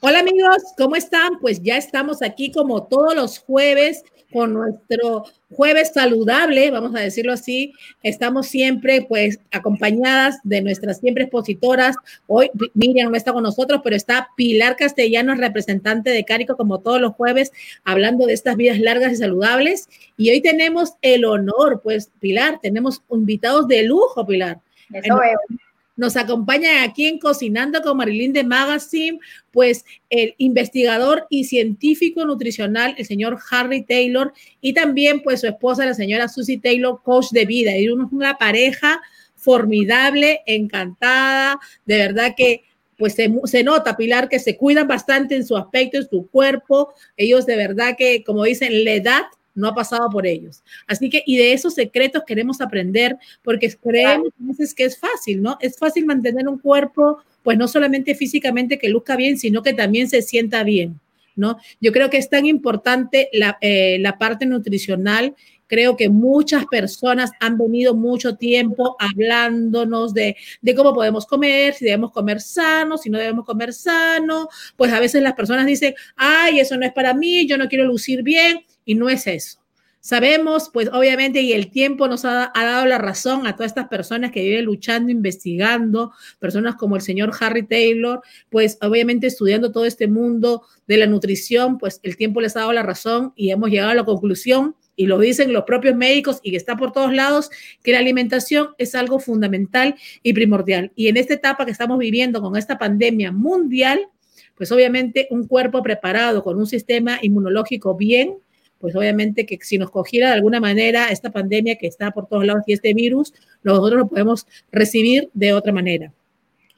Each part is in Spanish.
Hola amigos, ¿cómo están? Pues ya estamos aquí como todos los jueves con nuestro jueves saludable, vamos a decirlo así. Estamos siempre pues acompañadas de nuestras siempre expositoras. Hoy Miriam no está con nosotros, pero está Pilar Castellanos, representante de Cárico, como todos los jueves, hablando de estas vidas largas y saludables. Y hoy tenemos el honor, pues Pilar, tenemos invitados de lujo, Pilar. Eso es. Nos acompaña aquí en Cocinando con Marilyn de Magazine, pues el investigador y científico nutricional, el señor Harry Taylor, y también pues su esposa, la señora Susie Taylor, coach de vida. Y una pareja formidable, encantada, de verdad que pues se, se, nota, Pilar, que se cuidan bastante en su aspecto, en su cuerpo. Ellos de verdad que, como dicen, la edad no ha pasado por ellos. Así que, y de esos secretos queremos aprender, porque creemos a veces que es fácil, ¿no? Es fácil mantener un cuerpo, pues no solamente físicamente que luzca bien, sino que también se sienta bien, ¿no? Yo creo que es tan importante la, eh, parte nutricional creo que muchas personas han venido mucho tiempo hablándonos de, de, cómo podemos comer, si debemos comer sano, si no debemos comer sano. Pues a veces las personas dicen, ay, eso no es para mí, yo no quiero lucir bien y no es eso. Sabemos, pues obviamente, y el tiempo nos ha, dado la razón a todas estas personas que viven luchando, investigando, personas como el señor Harry Taylor, pues obviamente estudiando todo este mundo de la nutrición, pues el tiempo les ha dado la razón y hemos llegado a la conclusión, y lo dicen los propios médicos y que está por todos lados, que la alimentación es algo fundamental y primordial. Y en esta etapa que estamos viviendo con esta pandemia mundial, pues obviamente un cuerpo preparado con un sistema inmunológico bien, pues obviamente que si nos cogiera de alguna manera esta pandemia que está por todos lados y este virus, nosotros lo podemos recibir de otra manera.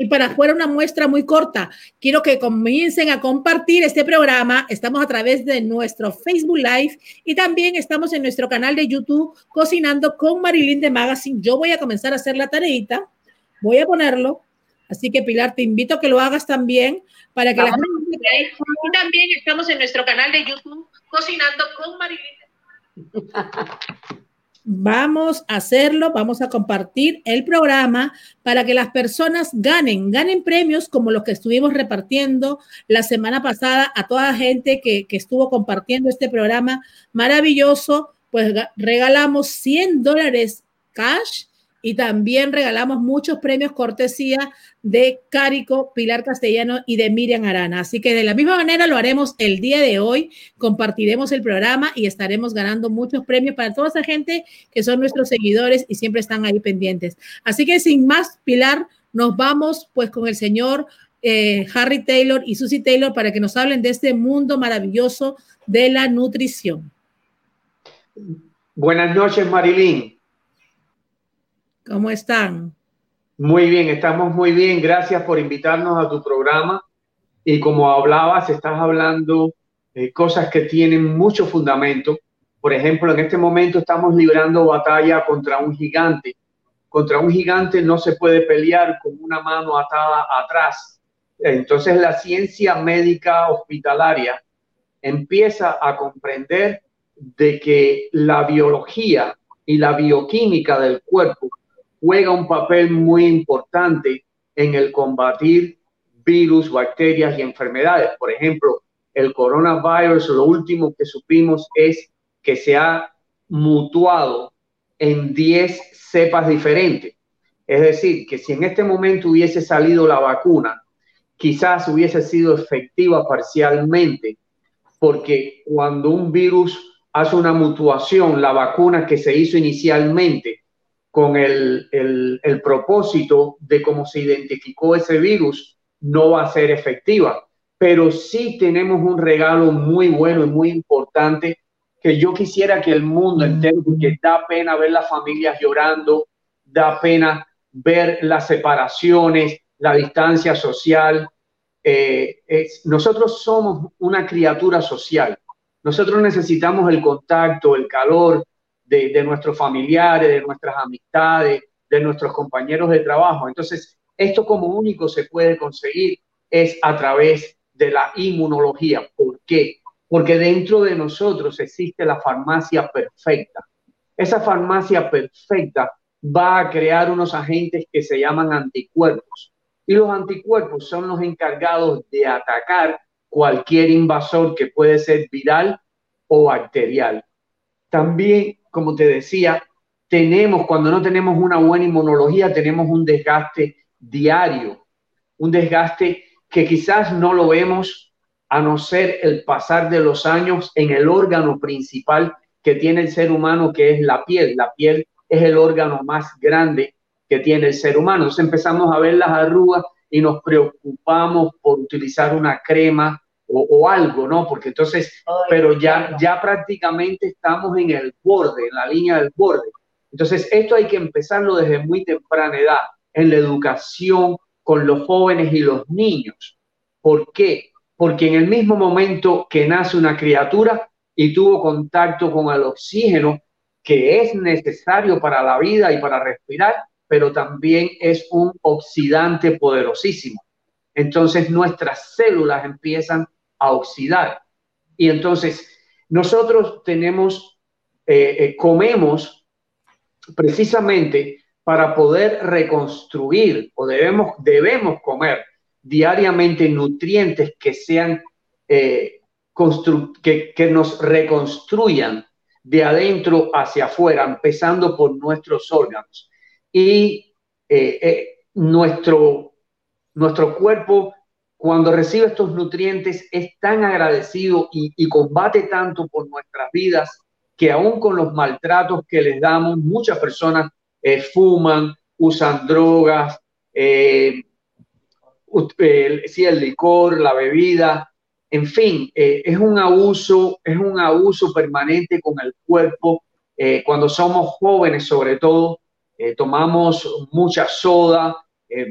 Y para fuera una muestra muy corta, quiero que comiencen a compartir este programa. Estamos a través de nuestro Facebook Live y también estamos en nuestro canal de YouTube Cocinando con Marilyn de Magazine. Yo voy a comenzar a hacer la tareita, voy a ponerlo. Así que Pilar, te invito a que lo hagas también para que la gente... Y también estamos en nuestro canal de YouTube Cocinando con Marilyn. Vamos a hacerlo, vamos a compartir el programa para que las personas ganen, ganen premios como los que estuvimos repartiendo la semana pasada a toda la gente que, que estuvo compartiendo este programa maravilloso. Pues regalamos 100 dólares cash y también regalamos muchos premios cortesía de Cárico, Pilar Castellano y de Miriam Arana. Así que de la misma manera lo haremos el día de hoy. Compartiremos el programa y estaremos ganando muchos premios para toda esa gente que son nuestros seguidores y siempre están ahí pendientes. Así que sin más, Pilar, nos vamos pues con el señor eh, Harry Taylor y Susie Taylor para que nos hablen de este mundo maravilloso de la nutrición. Buenas noches, Marilyn. ¿Cómo están? Muy bien, estamos muy bien. Gracias por invitarnos a tu programa. Y como hablabas, estás hablando de cosas que tienen mucho fundamento. Por ejemplo, en este momento estamos librando batalla contra un gigante. Contra un gigante no se puede pelear con una mano atada atrás. Entonces la ciencia médica hospitalaria empieza a comprender de que la biología y la bioquímica del cuerpo juega un papel muy importante en el combatir virus, bacterias y enfermedades. Por ejemplo, el coronavirus, lo último que supimos es que se ha mutuado en 10 cepas diferentes. Es decir, que si en este momento hubiese salido la vacuna, quizás hubiese sido efectiva parcialmente, porque cuando un virus hace una mutuación, la vacuna que se hizo inicialmente con el, el, propósito de cómo se identificó ese virus, no va a ser efectiva. Pero sí tenemos un regalo muy bueno y muy importante que yo quisiera que el mundo entero, porque da pena ver las familias llorando, da pena ver las separaciones, la distancia social. Eh, es, nosotros somos una criatura social. Nosotros necesitamos el contacto, el calor, de, nuestros familiares, de nuestras amistades, de nuestros compañeros de trabajo. Entonces, esto como único se puede conseguir es a través de la inmunología. ¿Por qué? Porque dentro de nosotros existe la farmacia perfecta. Esa farmacia perfecta va a crear unos agentes que se llaman anticuerpos. Y los anticuerpos son los encargados de atacar cualquier invasor que puede ser viral o bacterial. También, como te decía, tenemos, cuando no tenemos una buena inmunología, tenemos un desgaste diario, un desgaste que quizás no lo vemos a no ser el pasar de los años en el órgano principal que tiene el ser humano, que es la piel. La piel es el órgano más grande que tiene el ser humano. Entonces empezamos a ver las arrugas y nos preocupamos por utilizar una crema o, algo, ¿no? Porque entonces, pero ya, ya prácticamente estamos en el borde, en la línea del borde. Entonces, esto hay que empezarlo desde muy temprana edad, en la educación con los jóvenes y los niños. ¿Por qué? Porque en el mismo momento que nace una criatura y tuvo contacto con el oxígeno, que es necesario para la vida y para respirar, pero también es un oxidante poderosísimo. Entonces nuestras células empiezan a oxidar. Y entonces nosotros tenemos, eh, eh, comemos precisamente para poder reconstruir o debemos, debemos comer diariamente nutrientes que sean eh, que, que nos reconstruyan de adentro hacia afuera, empezando por nuestros órganos. Y nuestro, nuestro cuerpo cuando recibe estos nutrientes es tan agradecido y, combate tanto por nuestras vidas que aún con los maltratos que les damos, muchas personas eh, fuman, usan drogas, eh, el, el licor, la bebida, en fin, eh, es un abuso, es un abuso permanente con el cuerpo. cuando somos jóvenes, sobre todo, tomamos mucha soda,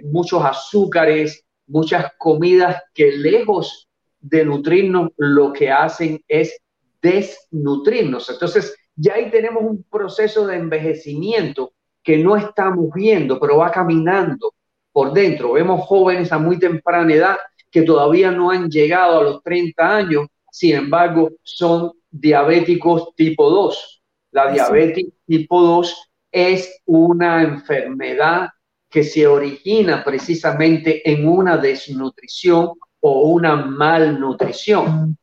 muchos azúcares, muchas comidas que lejos de nutrirnos, lo que hacen es desnutrirnos. Entonces, ya ahí tenemos un proceso de envejecimiento que no estamos viendo, pero va caminando por dentro. Vemos jóvenes a muy temprana edad que todavía no han llegado a los 30 años, sin embargo, son diabéticos tipo 2. La diabetes tipo 2 es una enfermedad que se origina precisamente en una desnutrición o una malnutrición.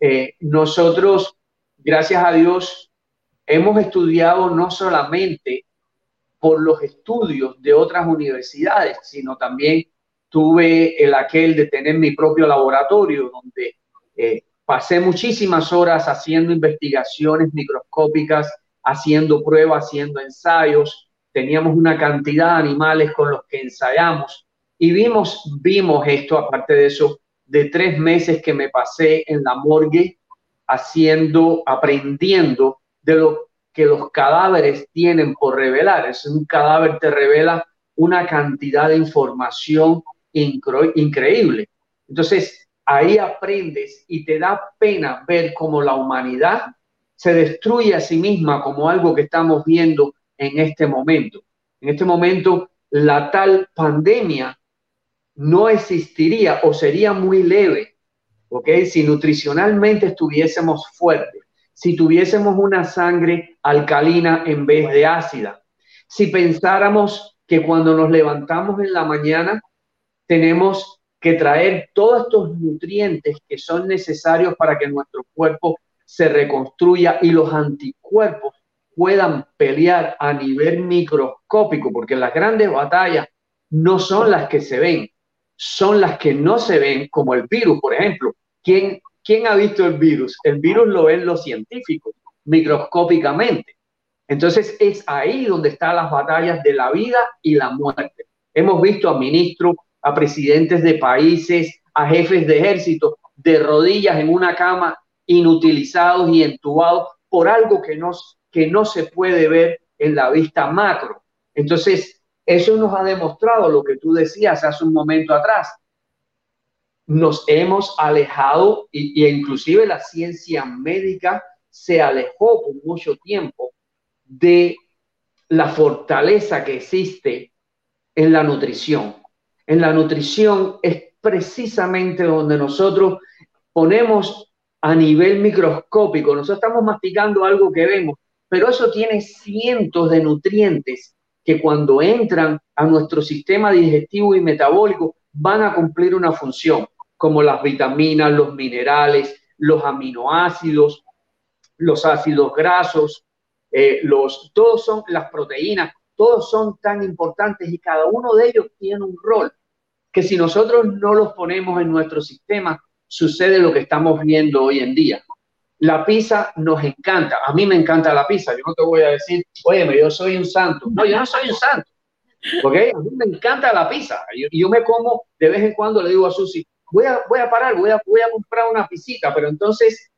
Eh, nosotros, gracias a Dios, hemos estudiado no solamente por los estudios de otras universidades, sino también tuve el aquel de tener mi propio laboratorio donde eh, pasé muchísimas horas haciendo investigaciones microscópicas, haciendo pruebas, haciendo ensayos, teníamos una cantidad de animales con los que ensayamos y vimos, vimos esto, aparte de eso, de tres meses que me pasé en la morgue haciendo, aprendiendo de lo que los cadáveres tienen por revelar. Es un cadáver te revela una cantidad de información increíble. Entonces, ahí aprendes y te da pena ver cómo la humanidad se destruye a sí misma como algo que estamos viendo en este momento. En este momento, la tal pandemia no existiría o sería muy leve, ¿ok? Si nutricionalmente estuviésemos fuertes, si tuviésemos una sangre alcalina en vez de ácida, si pensáramos que cuando nos levantamos en la mañana tenemos que traer todos estos nutrientes que son necesarios para que nuestro cuerpo se reconstruya y los anticuerpos puedan pelear a nivel microscópico, porque las grandes batallas no son las que se ven, son las que no se ven, como el virus, por ejemplo. ¿Quién, quién ha visto el virus? El virus lo ven los científicos, microscópicamente. Entonces es ahí donde están las batallas de la vida y la muerte. Hemos visto a ministros, a presidentes de países, a jefes de ejército de rodillas en una cama, inutilizados y entubados por algo que no que no se puede ver en la vista macro. Entonces, eso nos ha demostrado lo que tú decías hace un momento atrás. Nos hemos alejado y, inclusive la ciencia médica se alejó por mucho tiempo de la fortaleza que existe en la nutrición. En la nutrición es precisamente donde nosotros ponemos a nivel microscópico, nosotros estamos masticando algo que vemos, pero eso tiene cientos de nutrientes que cuando entran a nuestro sistema digestivo y metabólico van a cumplir una función. como las vitaminas, los minerales, los aminoácidos, los ácidos grasos, eh, los, todos son las proteínas, todos son tan importantes y cada uno de ellos tiene un rol que si nosotros no los ponemos en nuestro sistema, sucede lo que estamos viendo hoy en día. La pizza nos encanta, a mí me encanta la pizza, yo no te voy a decir, oye, yo soy un santo, no, yo no soy un santo, ¿ok? A mí me encanta la pizza, yo, yo me como, de vez en cuando le digo a Susi, voy a, voy a parar, voy a, voy a comprar una pisita, pero entonces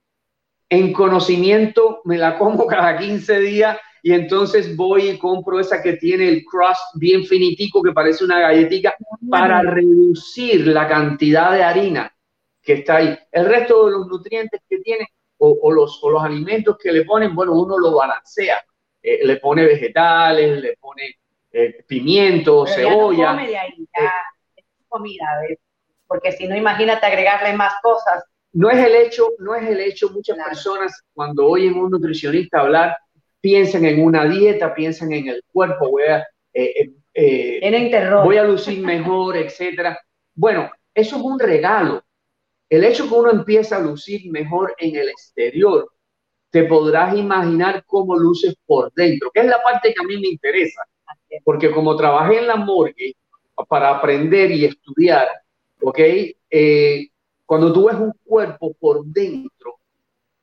en conocimiento me la como cada 15 días y entonces voy y compro esa que tiene el crust bien finitico que parece una galletita para reducir la cantidad de harina que está ahí. El resto de los nutrientes que tiene o, los, o los alimentos que le ponen, bueno, uno lo balancea. Eh, le pone vegetales, le pone eh, pimiento, cebolla. de ahí, ya es comida, porque si no, imagínate agregarle más cosas. No es el hecho, no es el hecho, muchas personas cuando oyen un nutricionista hablar, piensan en una dieta, piensan en el cuerpo, voy a, eh, eh, voy a lucir mejor, etcétera. Bueno, eso es un regalo. El hecho que uno empieza a lucir mejor en el exterior, te podrás imaginar cómo luces por dentro, que es la parte que a mí me interesa. Porque como trabajé en la morgue para aprender y estudiar, ¿ok? Eh, cuando tú ves un cuerpo por dentro,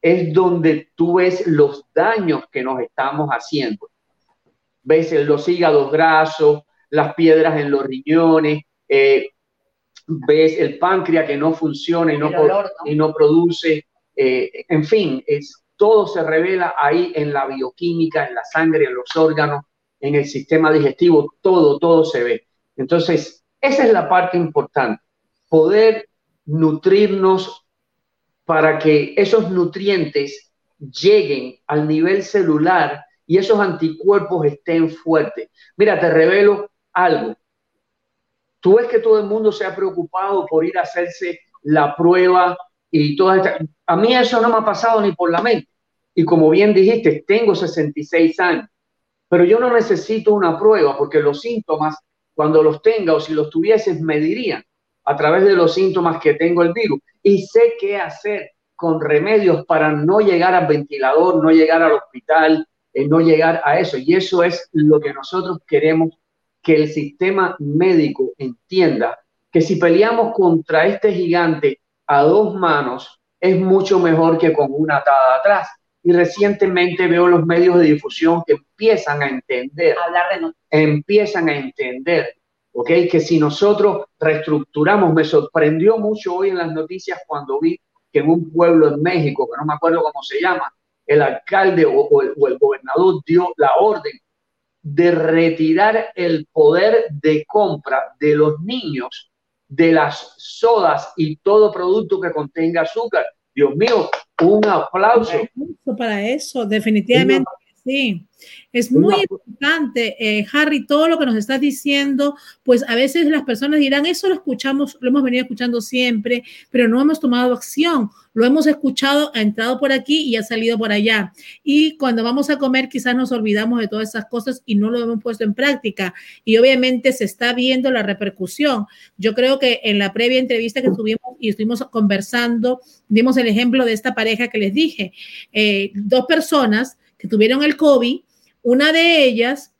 es donde tú ves los daños que nos estamos haciendo. Ves los hígados grasos, las piedras en los riñones, eh, ves el páncreas que no funciona y no, y no produce, eh, en fin, es, todo se revela ahí en la bioquímica, en la sangre, en los órganos, en el sistema digestivo, todo, todo se ve. Entonces, esa es la parte importante, poder nutrirnos para que esos nutrientes lleguen al nivel celular y esos anticuerpos estén fuertes. Mira, te revelo algo. Tú ves que todo el mundo se ha preocupado por ir a hacerse la prueba y toda esta... A mí eso no me ha pasado ni por la mente. Y como bien dijiste, tengo 66 años, pero yo no necesito una prueba porque los síntomas, cuando los tenga o si los tuvieses, me dirían a través de los síntomas que tengo el virus y sé qué hacer con remedios para no llegar al ventilador, no llegar al hospital, eh, no llegar a eso. Y eso es lo que nosotros queremos que el sistema médico entienda, que si peleamos contra este gigante a dos manos, es mucho mejor que con una atada atrás. Y recientemente veo los medios de difusión que empiezan a entender, empiezan a entender ¿ok? Que si nosotros reestructuramos, me sorprendió mucho hoy en las noticias cuando vi que en un pueblo en México, que no me acuerdo cómo se llama, el alcalde o, el, o el gobernador dio la orden de retirar el poder de compra de los niños de las sodas y todo producto que contenga azúcar. Dios mío, un aplauso. Para eso, definitivamente. Sí, es muy importante, eh, Harry, todo lo que nos estás diciendo, pues a veces las personas dirán, eso lo escuchamos, lo hemos venido escuchando siempre, pero no hemos tomado acción, lo hemos escuchado, ha entrado por aquí y ha salido por allá. Y cuando vamos a comer quizás nos olvidamos de todas esas cosas y no lo hemos puesto en práctica. Y obviamente se está viendo la repercusión. Yo creo que en la previa entrevista que tuvimos y estuvimos conversando, dimos el ejemplo de esta pareja que les dije, eh, dos personas tuvieron el COVID, una de ellas,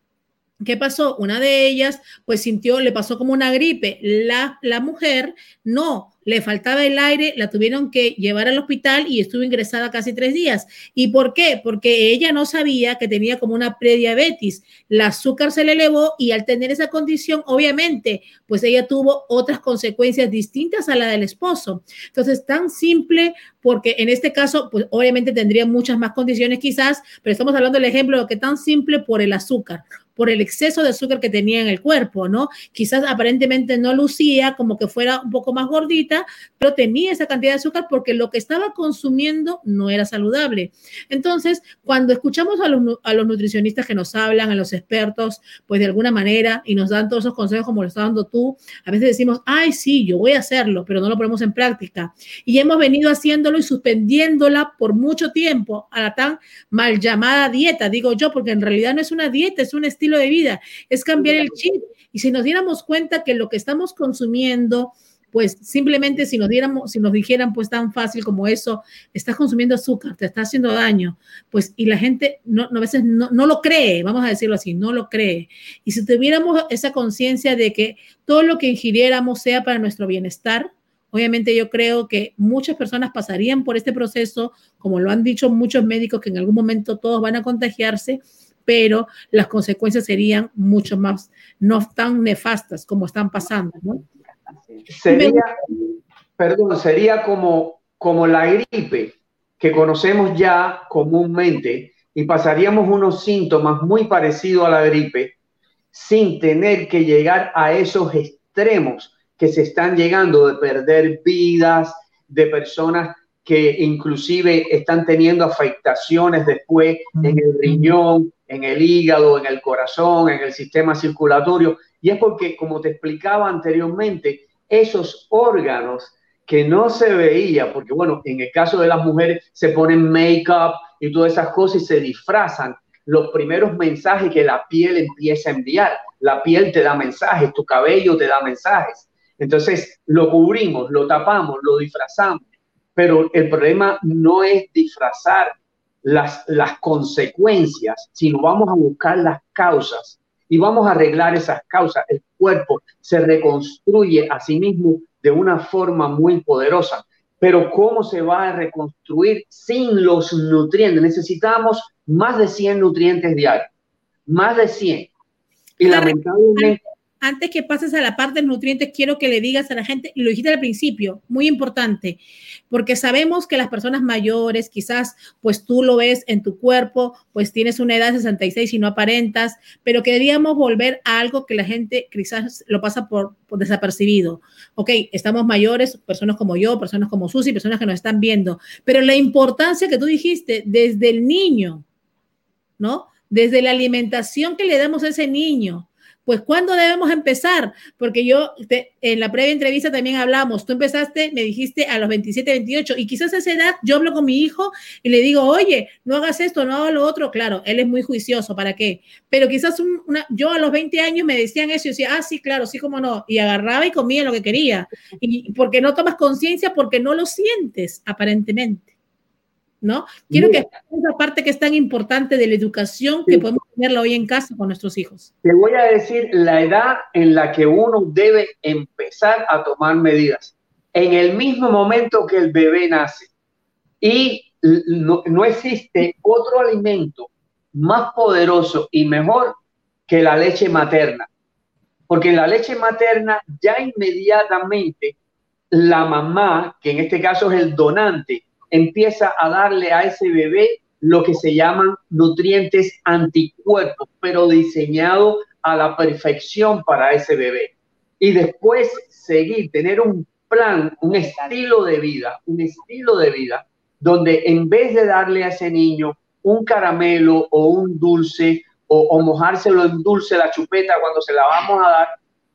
¿qué pasó? Una de ellas, pues sintió, le pasó como una gripe. La, la mujer no, le faltaba el aire, la tuvieron que llevar al hospital y estuvo ingresada casi tres días. ¿Y por qué? Porque ella no sabía que tenía como una prediabetes. El azúcar se le elevó y al tener esa condición, obviamente, pues ella tuvo otras consecuencias distintas a la del esposo. Entonces, tan simple, porque en este caso, pues obviamente tendría muchas más condiciones quizás, pero estamos hablando del ejemplo de que tan simple por el azúcar por el exceso de azúcar que tenía en el cuerpo, ¿no? Quizás aparentemente no lucía como que fuera un poco más gordita, pero tenía esa cantidad de azúcar porque lo que estaba consumiendo no era saludable. Entonces, cuando escuchamos a los, a los nutricionistas que nos hablan, a los expertos, pues de alguna manera, y nos dan todos esos consejos como lo estás dando tú, a veces decimos, ay, sí, yo voy a hacerlo, pero no lo ponemos en práctica. Y hemos venido haciéndolo y suspendiéndola por mucho tiempo a la tan mal llamada dieta, digo yo, porque en realidad no es una dieta, es un estilo de vida, es cambiar el chip. Y si nos diéramos cuenta que lo que estamos consumiendo, pues simplemente si nos diéramos, si nos dijeran pues tan fácil como eso, estás consumiendo azúcar, te está haciendo daño, pues y la gente no, a veces no, no lo cree, vamos a decirlo así, no lo cree. Y si tuviéramos esa conciencia de que todo lo que ingiriéramos sea para nuestro bienestar, Obviamente yo creo que muchas personas pasarían por este proceso, como lo han dicho muchos médicos, que en algún momento todos van a contagiarse, pero las consecuencias serían mucho más, no tan nefastas como están pasando. ¿no? Sería, perdón, sería como, como la gripe que conocemos ya comúnmente y pasaríamos unos síntomas muy parecidos a la gripe sin tener que llegar a esos extremos que se están llegando de perder vidas, de personas que inclusive están teniendo afectaciones después en el riñón, en el hígado, en el corazón, en el sistema circulatorio. Y es porque, como te explicaba anteriormente, esos órganos que no se veía, porque bueno, en el caso de las mujeres se ponen make-up y todas esas cosas y se disfrazan, los primeros mensajes que la piel empieza a enviar. La piel te da mensajes, tu cabello te da mensajes. Entonces lo cubrimos, lo tapamos, lo disfrazamos, pero el problema no es disfrazar las, las consecuencias, sino vamos a buscar las causas y vamos a arreglar esas causas. El cuerpo se reconstruye a sí mismo de una forma muy poderosa. Pero ¿cómo se va a reconstruir sin los nutrientes? Necesitamos más de 100 nutrientes diarios, más de 100. Y lamentablemente antes que pases a la parte de nutrientes, quiero que le digas a la gente, y lo dijiste al principio, muy importante, porque sabemos que las personas mayores, quizás pues tú lo ves en tu cuerpo, pues tienes una edad de 66 y no aparentas, pero queríamos volver a algo que la gente quizás lo pasa por, por desapercibido. Ok, estamos mayores, personas como yo, personas como Susi, personas que nos están viendo, pero la importancia que tú dijiste desde el niño, ¿no? Desde la alimentación que le damos a ese niño, pues ¿cuándo debemos empezar? Porque yo en la previa entrevista también hablamos, tú empezaste, me dijiste a los 27, 28, y quizás a esa edad yo hablo con mi hijo y le digo, oye, no hagas esto, no hagas lo otro, claro, él es muy juicioso, ¿para qué? Pero quizás una, yo a los 20 años me decían eso y decía, ah, sí, claro, sí, como no, y agarraba y comía lo que quería, y porque no tomas conciencia, porque no lo sientes aparentemente. ¿no? Quiero que esa parte que es tan importante de la educación que podemos tenerla hoy en casa con nuestros hijos. Te voy a decir la edad en la que uno debe empezar a tomar medidas. En el mismo momento que el bebé nace. Y no, no existe otro alimento más poderoso y mejor que la leche materna. Porque en la leche materna ya inmediatamente la mamá, que en este caso es el donante, empieza a darle a ese bebé lo que se llaman nutrientes anticuerpos, pero diseñado a la perfección para ese bebé. Y después seguir, tener un plan, un estilo de vida, un estilo de vida, donde en vez de darle a ese niño un caramelo o un dulce o, mojárselo en dulce la chupeta cuando se la vamos a dar,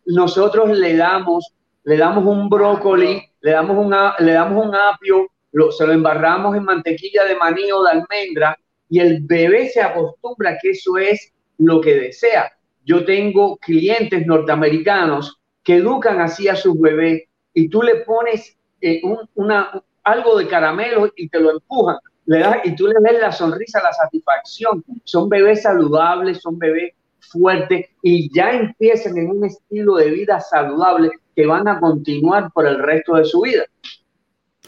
nosotros le damos, le damos un brócoli, le damos, una, le damos un apio, se lo embarramos en mantequilla de maní o de almendra y el bebé se acostumbra que eso es lo que desea. Yo tengo clientes norteamericanos que educan así a sus bebés y tú le pones eh, una, algo de caramelo y te lo empujan. Le das, y tú le ves la sonrisa, la satisfacción. Son bebés saludables, son bebés fuertes y ya empiezan en un estilo de vida saludable que van a continuar por el resto de su vida.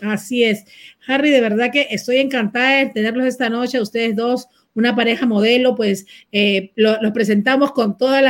Así es. Harry, de verdad que estoy encantada de tenerlos esta noche, ustedes dos, una pareja modelo, pues eh, los presentamos con todos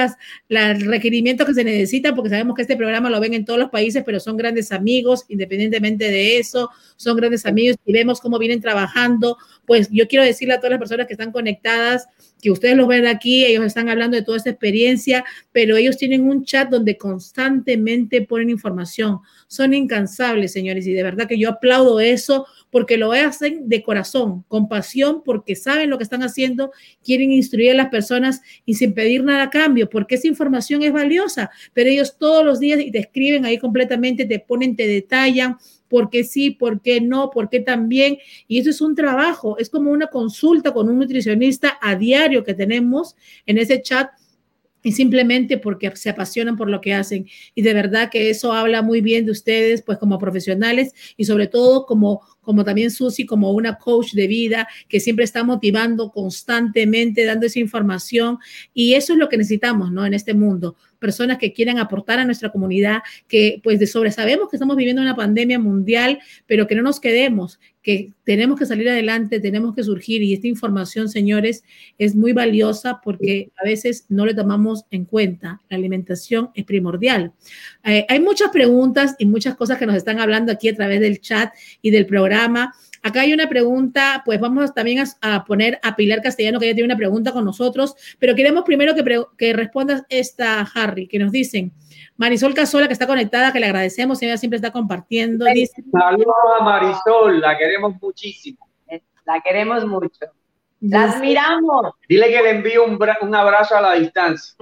los requerimientos que se necesitan, porque sabemos que este programa lo ven en todos los países, pero son grandes amigos, independientemente de eso, son grandes amigos y vemos cómo vienen trabajando. Pues yo quiero decirle a todas las personas que están conectadas, que ustedes los ven aquí, ellos están hablando de toda esta experiencia, pero ellos tienen un chat donde constantemente ponen información. Son incansables, señores, y de verdad que yo aplaudo eso porque lo hacen de corazón, con pasión, porque saben lo que están haciendo, quieren instruir a las personas y sin pedir nada a cambio, porque esa información es valiosa, pero ellos todos los días y te escriben ahí completamente, te ponen, te detallan, por qué sí, por qué no, por qué también. Y eso es un trabajo, es como una consulta con un nutricionista a diario que tenemos en ese chat y simplemente porque se apasionan por lo que hacen. Y de verdad que eso habla muy bien de ustedes, pues como profesionales y sobre todo como, como también Susi, como una coach de vida que siempre está motivando constantemente, dando esa información. Y eso es lo que necesitamos, ¿no? En este mundo. Personas que quieran aportar a nuestra comunidad, que pues de sobre sabemos que estamos viviendo una pandemia mundial, pero que no nos quedemos, que tenemos que salir adelante, tenemos que surgir. Y esta información, señores, es muy valiosa porque a veces no le tomamos en cuenta. La alimentación es primordial. Eh, hay muchas preguntas y muchas cosas que nos están hablando aquí a través del chat y del programa. Acá hay una pregunta, pues vamos también a, poner a Pilar Castellano, que ella tiene una pregunta con nosotros, pero queremos primero que, que respondas esta, Harry, que nos dicen, Marisol Casola, que está conectada, que le agradecemos, ella siempre está compartiendo. Saludos a Marisol, la queremos muchísimo. La queremos mucho. Las miramos. Dile que le envío un, un abrazo a la distancia.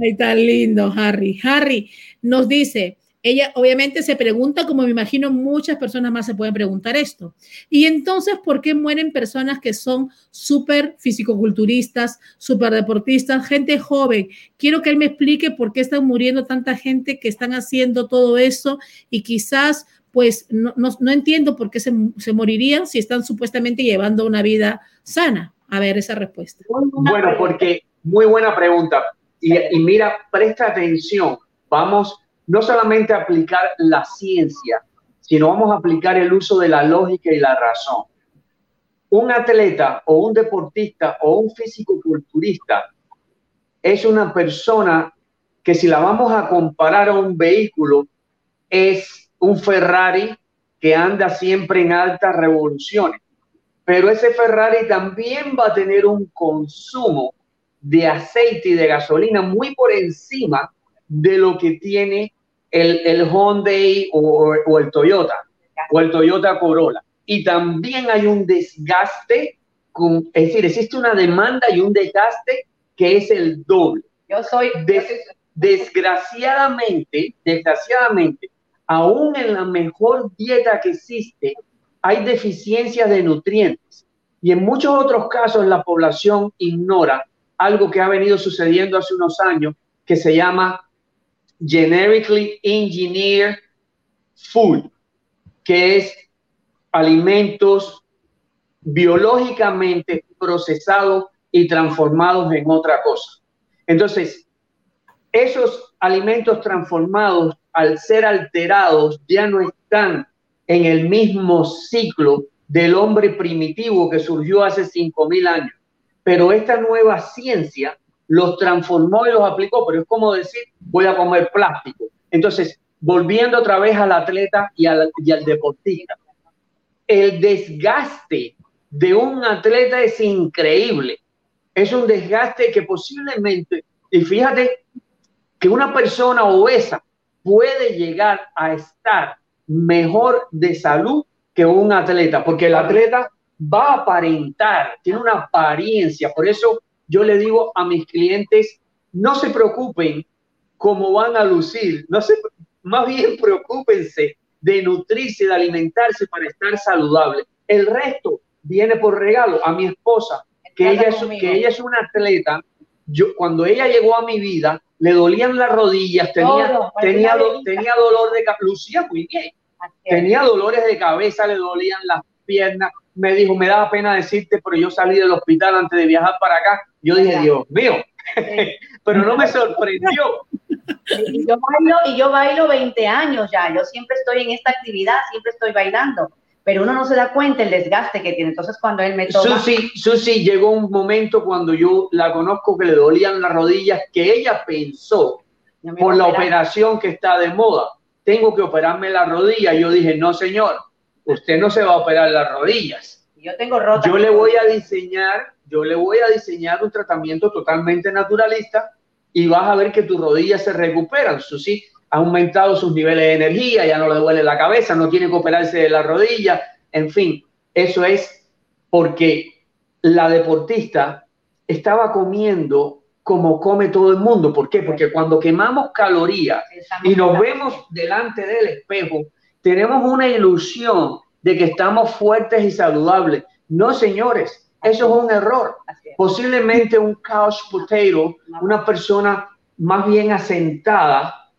Ay, tan lindo, Harry. Harry nos dice, ella obviamente se pregunta, como me imagino muchas personas más se pueden preguntar esto. Y entonces, ¿por qué mueren personas que son súper fisicoculturistas, súper deportistas, gente joven? Quiero que él me explique por qué están muriendo tanta gente que están haciendo todo eso y quizás, pues, no, no, entiendo por qué se, se morirían si están supuestamente llevando una vida sana? A ver esa respuesta. Bueno, porque muy buena pregunta. Y, y mira, presta atención. Vamos no solamente aplicar la ciencia, sino vamos a aplicar el uso de la lógica y la razón. Un atleta o un deportista o un físico-culturista es una persona que si la vamos a comparar a un vehículo, es un Ferrari que anda siempre en altas revoluciones pero ese Ferrari también va a tener un consumo de aceite y de gasolina muy por encima de lo que tiene el, el Hyundai o, o, el Toyota o el Toyota Corolla. Y también hay un desgaste, con, es decir, existe una demanda y un desgaste que es el doble. Yo soy... desgraciadamente, desgraciadamente, aún en la mejor dieta que existe, hay deficiencias de nutrientes. Y en muchos otros casos la población ignora algo que ha venido sucediendo hace unos años que se llama generically engineered food, que es alimentos biológicamente procesados y transformados en otra cosa. Entonces, esos alimentos transformados, al ser alterados, ya no están en el mismo ciclo del hombre primitivo que surgió hace 5.000 años. Pero esta nueva ciencia los transformó y los aplicó, pero es como decir, voy a comer plástico. Entonces, volviendo otra vez al atleta y al, deportista, el desgaste de un atleta es increíble. Es un desgaste que posiblemente, y fíjate que una persona obesa puede llegar a estar mejor de salud que un atleta, porque el atleta va a aparentar, tiene una apariencia. Por eso yo le digo a mis clientes, no se preocupen cómo van a lucir, no se, más bien preocúpense de nutrirse, de alimentarse para estar saludable. El resto viene por regalo. A mi esposa, que ella, es, que ella es una atleta, yo, cuando ella llegó a mi vida, le dolían las rodillas, tenía, tenía, tenía dolor de cabeza, lucía muy bien, tenía dolores de cabeza, le dolían las piernas, me dijo, me daba pena decirte, pero yo salí del hospital antes de viajar para acá, yo dije, Dios mío, pero no me sorprendió. Y yo, bailo, y yo bailo 20 años ya, yo siempre estoy en esta actividad, siempre estoy bailando. Pero uno no se da cuenta el desgaste que tiene. Entonces, cuando él me toma... Susi, Susi, llegó un momento cuando yo la conozco que le dolían las rodillas, que ella pensó por la operación que está de moda, tengo que operarme la rodilla. Yo dije, no, señor, usted no se va a operar las rodillas. Yo tengo rota. Yo le voy a diseñar, yo le voy a diseñar un tratamiento totalmente naturalista y vas a ver que tus rodillas se recuperan. Susi, ha aumentado sus niveles de energía, ya no le duele la cabeza, no tiene que operarse de la rodilla, en fin, eso es porque la deportista estaba comiendo como come todo el mundo. ¿Por qué? Porque cuando quemamos calorías y nos vemos delante del espejo, tenemos una ilusión de que estamos fuertes y saludables. No, señores, Eso es un error. Posiblemente un couch potato, una persona más bien asentada,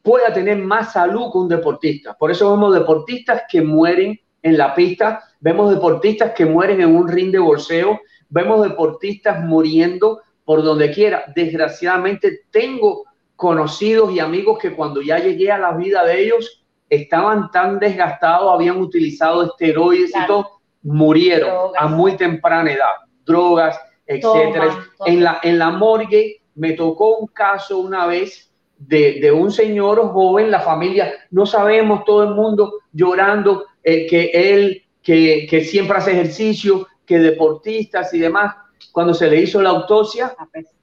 pueda tener más salud que un deportista. Por eso vemos deportistas que mueren en la pista, vemos deportistas que mueren en un ring de bolseo, vemos deportistas muriendo por donde quiera. Desgraciadamente tengo conocidos y amigos que cuando ya llegué a la vida de ellos estaban tan desgastados, habían utilizado esteroides y todo, murieron a muy temprana edad, drogas, etcétera. En la, en la morgue me tocó un caso una vez de, de, un señor joven, la familia, no sabemos, todo el mundo llorando, eh, que él, que, que, siempre hace ejercicio, que deportistas y demás, cuando se le hizo la autopsia,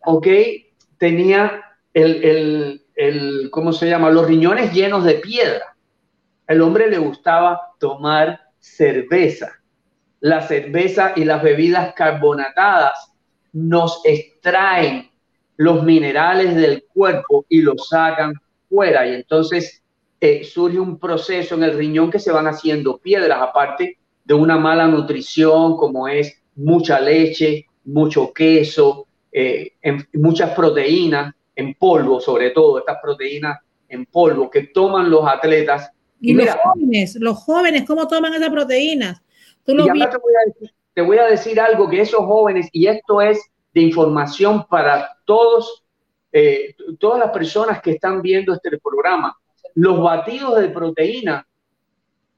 ok, tenía el, el, el, ¿cómo se llama? Los riñones llenos de piedra. El hombre le gustaba tomar cerveza. La cerveza y las bebidas carbonatadas nos extraen los minerales del cuerpo y los sacan fuera. Y entonces eh, surge un proceso en el riñón que se van haciendo piedras, aparte de una mala nutrición, como es mucha leche, mucho queso, eh, muchas proteínas en polvo, sobre todo estas proteínas en polvo que toman los atletas. Y, los jóvenes, los jóvenes, ¿cómo toman esas proteínas? te, voy decir, te voy a decir algo que esos jóvenes, y esto es de información para todos, eh, todas las personas que están viendo este programa. Los batidos de proteína,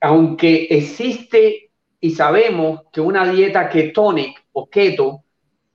aunque existe y sabemos que una dieta ketónica o keto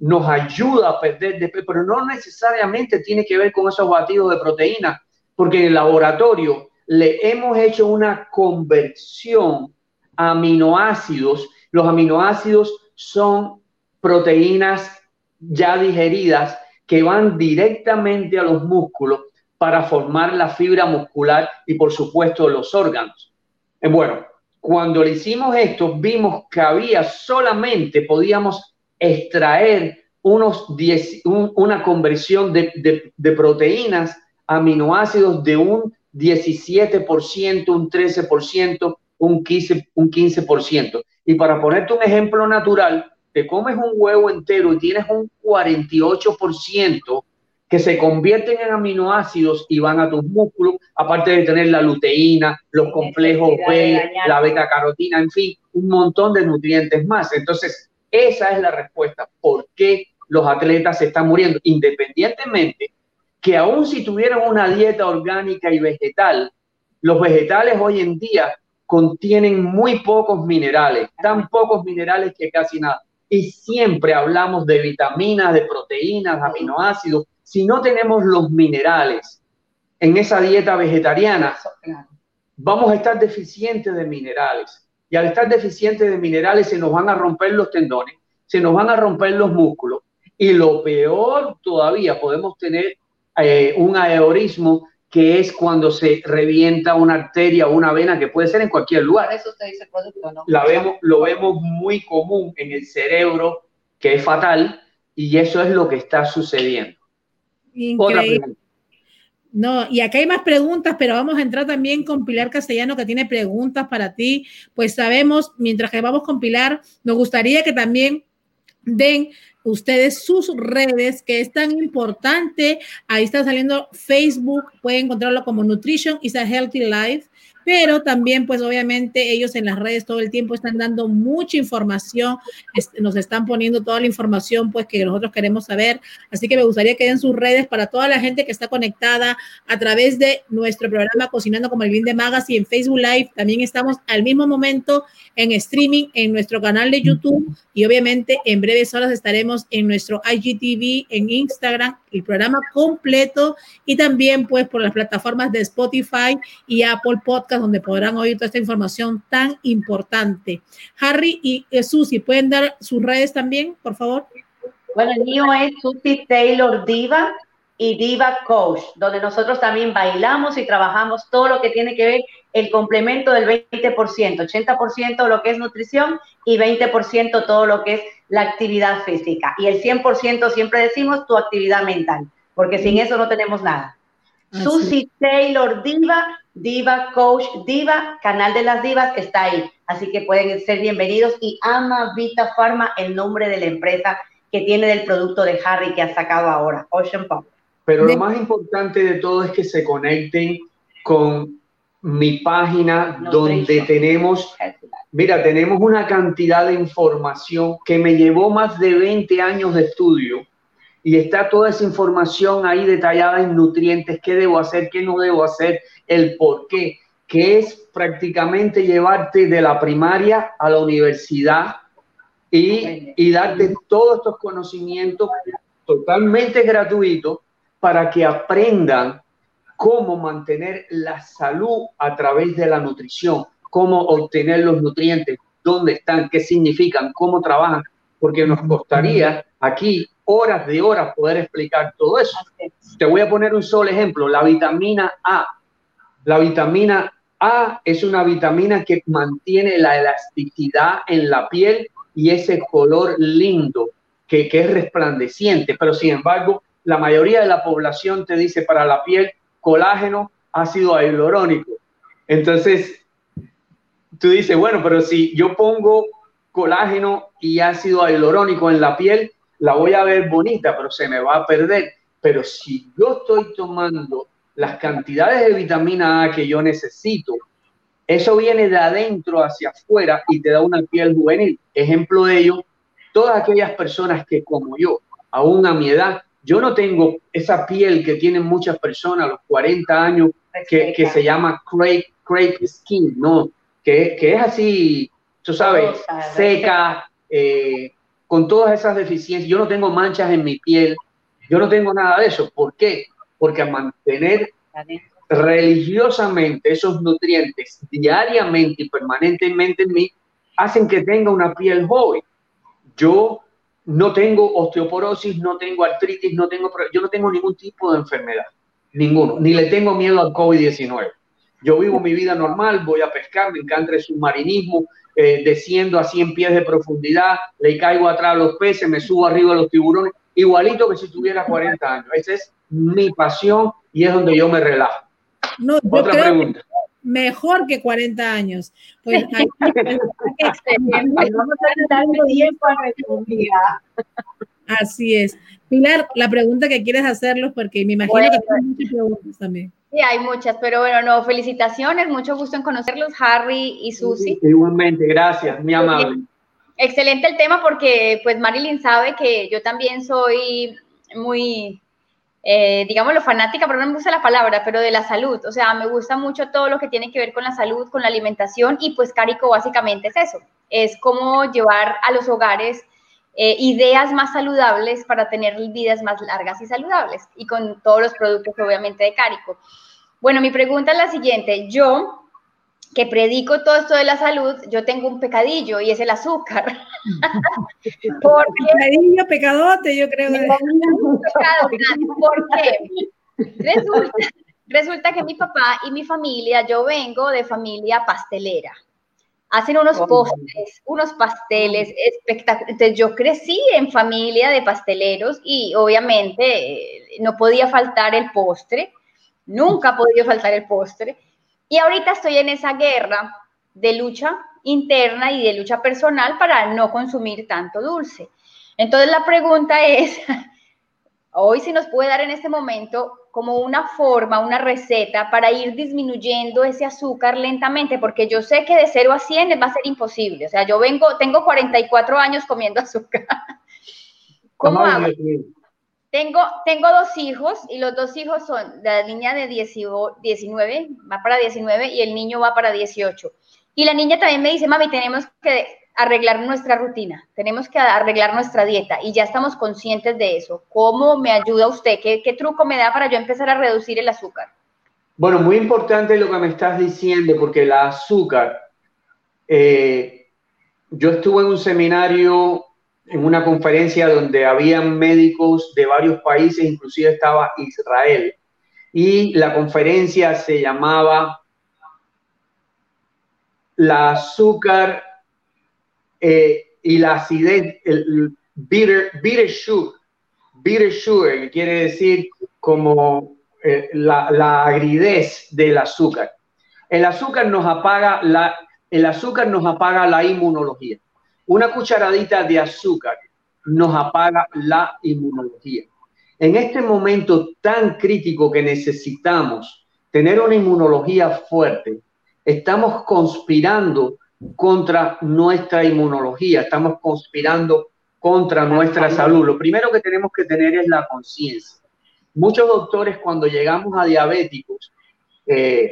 nos ayuda a perder de peso, pero no necesariamente tiene que ver con esos batidos de proteína, porque en el laboratorio le hemos hecho una conversión a aminoácidos. Los aminoácidos son proteínas ya digeridas que van directamente a los músculos para formar la fibra muscular y por supuesto los órganos. Eh, bueno, cuando le hicimos esto, vimos que había solamente, podíamos extraer unos 10, una conversión de, de proteínas, aminoácidos de un 17%, un 13%, un 15%, un 15%. Y para ponerte un ejemplo natural, te comes un huevo entero y tienes un 48% que se convierten en aminoácidos y van a tus músculos, aparte de tener la luteína, los complejos B, la beta carotina, en fin, un montón de nutrientes más. Entonces, esa es la respuesta. ¿Por qué los atletas se están muriendo? Independientemente que aún si tuvieran una dieta orgánica y vegetal, los vegetales hoy en día contienen muy pocos minerales, tan pocos minerales que casi nada y siempre hablamos de vitaminas, de proteínas, aminoácidos. Si no tenemos los minerales en esa dieta vegetariana, vamos a estar deficientes de minerales. Y al estar deficientes de minerales se nos van a romper los tendones, se nos van a romper los músculos. Y lo peor todavía, podemos tener eh, un aerorismo que es cuando se revienta una arteria o una vena, que puede ser en cualquier lugar. Eso usted dice producto, ¿no? La vemos, lo vemos muy común en el cerebro, que es fatal, y eso es lo que está sucediendo. Increíble. No, y acá hay más preguntas, pero vamos a entrar también con Pilar Castellano, que tiene preguntas para ti. Pues sabemos, mientras que vamos con Pilar, nos gustaría que también den ustedes sus redes, que es tan importante. Ahí está saliendo Facebook, pueden encontrarlo como Nutrition is a Healthy Life pero también pues obviamente ellos en las redes todo el tiempo están dando mucha información, nos están poniendo toda la información pues que nosotros queremos saber, así que me gustaría que den sus redes para toda la gente que está conectada a través de nuestro programa Cocinando como el Bien de Magas y en Facebook Live, también estamos al mismo momento en streaming en nuestro canal de YouTube y obviamente en breves horas estaremos en nuestro IGTV, en Instagram, el programa completo. Y también pues por las plataformas de Spotify y Apple Podcast donde podrán oír toda esta información tan importante. Harry y Susi, ¿pueden dar sus redes también, por favor? Bueno, el mío es Susi Taylor Diva y Diva Coach, donde nosotros también bailamos y trabajamos todo lo que tiene que ver el complemento del 20%, 80% lo que es nutrición y 20% todo lo que es la actividad física. Y el 100% siempre decimos tu actividad mental, porque sin eso no tenemos nada. Susie Taylor Diva, Diva Coach Diva, Canal de las Divas está ahí. Así que pueden ser bienvenidos. Y Ama Vita Pharma, el nombre de la empresa que tiene del producto de Harry que ha sacado ahora, Ocean Pop. Pero lo más importante de todo es que se conecten con mi página donde tenemos, mira, tenemos una cantidad de información que me llevó más de 20 años de estudio y está toda esa información ahí detallada en nutrientes, qué debo hacer, qué no debo hacer, el por qué, que es prácticamente llevarte de la primaria a la universidad y, y darte todos estos conocimientos totalmente gratuitos para que aprendan cómo mantener la salud a través de la nutrición, cómo obtener los nutrientes, dónde están, qué significan, cómo trabajan, porque nos costaría aquí horas de horas poder explicar todo eso. Te voy a poner un solo ejemplo, la vitamina A. La vitamina A es una vitamina que mantiene la elasticidad en la piel y ese color lindo que, que es resplandeciente, pero sin embargo, la mayoría de la población te dice para la piel colágeno, ácido hialurónico. Entonces, tú dices, bueno, pero si yo pongo colágeno y ácido hialurónico en la piel, la voy a ver bonita, pero se me va a perder. Pero si yo estoy tomando las cantidades de vitamina A que yo necesito, eso viene de adentro hacia afuera y te da una piel juvenil. Ejemplo de ello, todas aquellas personas que como yo, aún a mi edad, yo no tengo esa piel que tienen muchas personas a los 40 años que, que se llama crepe, crepe skin, ¿no? Que, que, es así, tú sabes, seca, eh, con todas esas deficiencias. Yo no tengo manchas en mi piel, yo no tengo nada de eso. ¿Por qué? Porque mantener religiosamente esos nutrientes diariamente y permanentemente en mí hacen que tenga una piel joven. Yo no tengo osteoporosis, no tengo artritis, no tengo, yo no tengo ningún tipo de enfermedad, ninguno, ni le tengo miedo al COVID-19. Yo vivo mi vida normal, voy a pescar, me encanta el submarinismo, eh, desciendo a 100 pies de profundidad, le caigo atrás a los peces, me subo arriba a los tiburones, igualito que si tuviera 40 años. Esa es mi pasión y es donde yo me relajo. Otra pregunta mejor que 40 años. Pues Así es. Pilar, la pregunta que quieres hacerlos, porque me imagino que tienes muchas preguntas también. Sí, hay muchas, pero bueno, no, felicitaciones, mucho gusto en conocerlos, Harry y Susi. Igualmente, gracias, mi amable. Excelente el tema porque pues Marilyn sabe que yo también soy muy eh, digámoslo, fanática, pero no me gusta la palabra, pero de la salud. O sea, me gusta mucho todo lo que tiene que ver con la salud, con la alimentación y pues Carico básicamente es eso, es como llevar a los hogares eh, ideas más saludables para tener vidas más largas y saludables y con todos los productos obviamente de Carico. Bueno, mi pregunta es la siguiente, yo que predico todo esto de la salud, yo tengo un pecadillo y es el azúcar. Porque, pecadillo, pecadote, yo creo. ¿Por qué? Resulta, resulta que mi papá y mi familia, yo vengo de familia pastelera. Hacen unos oh. postres, unos pasteles espectaculares. Entonces yo crecí en familia de pasteleros y obviamente eh, no podía faltar el postre. Nunca ha podido faltar el postre. Y ahorita estoy en esa guerra de lucha interna y de lucha personal para no consumir tanto dulce. Entonces la pregunta es, hoy si nos puede dar en este momento como una forma, una receta para ir disminuyendo ese azúcar lentamente, porque yo sé que de 0 a 100 va a ser imposible. O sea, yo vengo, tengo 44 años comiendo azúcar. ¿Cómo hago? Tengo, tengo dos hijos y los dos hijos son la niña de 19, va para 19 y el niño va para 18. Y la niña también me dice, mami, tenemos que arreglar nuestra rutina, tenemos que arreglar nuestra dieta y ya estamos conscientes de eso. ¿Cómo me ayuda usted? ¿Qué, qué truco me da para yo empezar a reducir el azúcar? Bueno, muy importante lo que me estás diciendo porque el azúcar, eh, yo estuve en un seminario en una conferencia donde habían médicos de varios países, inclusive estaba Israel. Y la conferencia se llamaba La azúcar eh, y la acidez, el bitter, bitter sugar, bitter sugar, que quiere decir como eh, la, la, agridez del azúcar. El azúcar nos apaga la, el azúcar nos apaga la inmunología. Una cucharadita de azúcar nos apaga la inmunología. En este momento tan crítico que necesitamos tener una inmunología fuerte, estamos conspirando contra nuestra inmunología, estamos conspirando contra nuestra salud. Lo primero que tenemos que tener es la conciencia. Muchos doctores cuando llegamos a diabéticos, eh,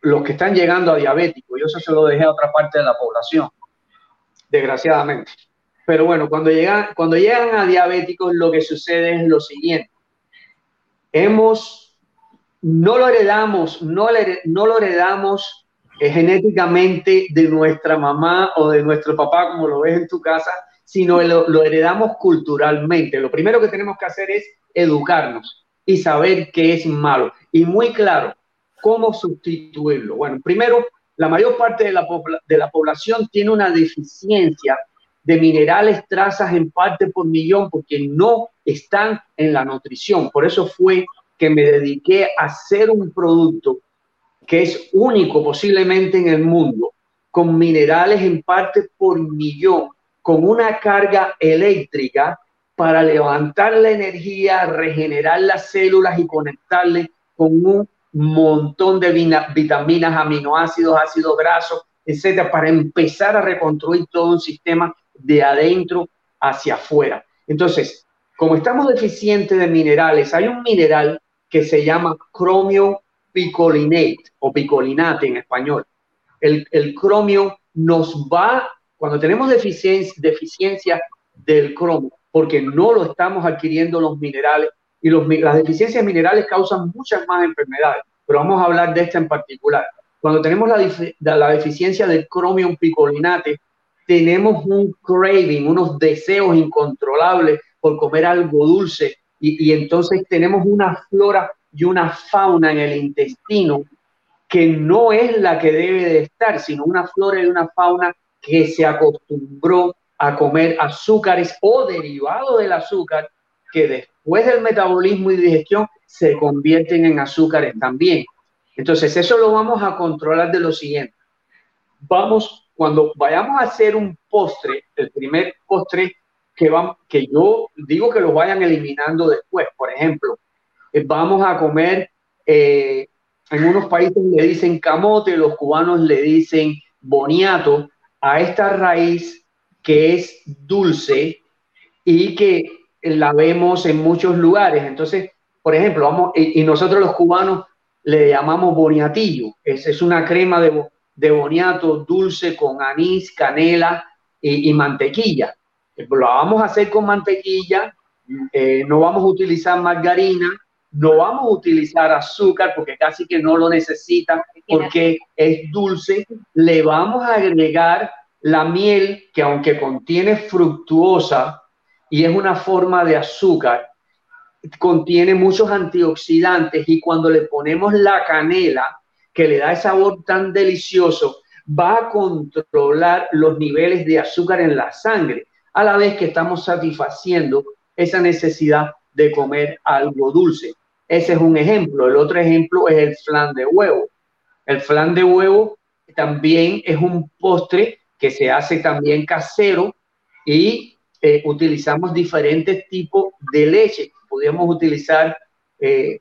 los que están llegando a diabéticos, yo eso se lo dejé a otra parte de la población, desgraciadamente. Pero bueno, cuando llegan, cuando llegan a diabéticos, lo que sucede es lo siguiente. Hemos, no lo heredamos, no, no lo heredamos eh, genéticamente de nuestra mamá o de nuestro papá, como lo ves en tu casa, sino lo, lo heredamos culturalmente. Lo primero que tenemos que hacer es educarnos y saber qué es malo. Y muy claro, cómo sustituirlo. Bueno, primero, la mayor parte de la, de la población tiene una deficiencia de minerales, trazas en parte por millón, porque no están en la nutrición. Por eso fue que me dediqué a hacer un producto que es único posiblemente en el mundo, con minerales en parte por millón, con una carga eléctrica para levantar la energía, regenerar las células y conectarle con un montón de vitaminas, aminoácidos, ácidos grasos, etcétera, para empezar a reconstruir todo un sistema de adentro hacia afuera. Entonces, como estamos deficientes de minerales, hay un mineral que se llama cromio picolinate o picolinate en español. El, el cromio nos va, cuando tenemos deficiencia, deficiencia del cromo, porque no lo estamos adquiriendo los minerales, y las deficiencias minerales causan muchas más enfermedades, pero vamos a hablar de esta en particular. Cuando tenemos la, la deficiencia del cromio picolinate, tenemos un craving, unos deseos incontrolables por comer algo dulce y, y, entonces tenemos una flora y una fauna en el intestino que no es la que debe de estar, sino una flora y una fauna que se acostumbró a comer azúcares o derivados del azúcar que después del metabolismo y digestión se convierten en azúcares también. Entonces eso lo vamos a controlar de lo siguiente. Vamos cuando vayamos a hacer un postre, el primer postre que, vamos, que yo digo que lo vayan eliminando después, por ejemplo, eh, vamos a comer, eh, en unos países le dicen camote, los cubanos le dicen boniato, a esta raíz que es dulce y que la vemos en muchos lugares. Entonces, por ejemplo, vamos, y, nosotros los cubanos le llamamos boniatillo, es, es una crema de, de boniato dulce con anís, canela y, mantequilla. Lo vamos a hacer con mantequilla, eh, no vamos a utilizar margarina, no vamos a utilizar azúcar porque casi que no lo necesitan porque es dulce. Le vamos a agregar la miel que aunque contiene fructuosa y es una forma de azúcar, contiene muchos antioxidantes y cuando le ponemos la canela, que le da ese sabor tan delicioso, va a controlar los niveles de azúcar en la sangre, a la vez que estamos satisfaciendo esa necesidad de comer algo dulce. Ese es un ejemplo. El otro ejemplo es el flan de huevo. El flan de huevo también es un postre que se hace también casero y eh, utilizamos diferentes tipos de leche. Podríamos utilizar eh,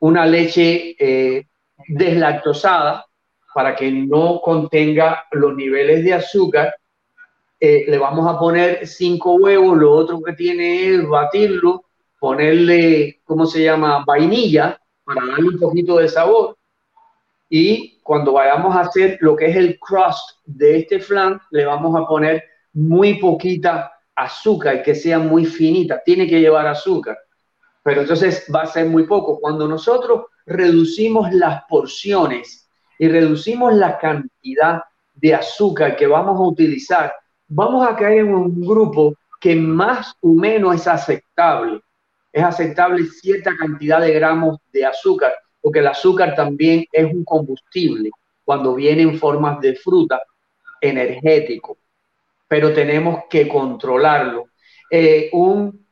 una leche eh, deslactosada para que no contenga los niveles de azúcar. Eh, le vamos a poner cinco huevos, lo otro que tiene es batirlo, ponerle, ¿cómo se llama? Vainilla para darle un poquito de sabor. Y cuando vayamos a hacer lo que es el crust de este flan, le vamos a poner muy poquita azúcar y que sea muy finita. Tiene que llevar azúcar, pero entonces va a ser muy poco. Cuando nosotros reducimos las porciones y reducimos la cantidad de azúcar que vamos a utilizar, vamos a caer en un grupo que más o menos es aceptable. Es aceptable cierta cantidad de gramos de azúcar, porque el azúcar también es un combustible cuando viene en formas de fruta energético, pero tenemos que controlarlo. Eh, un,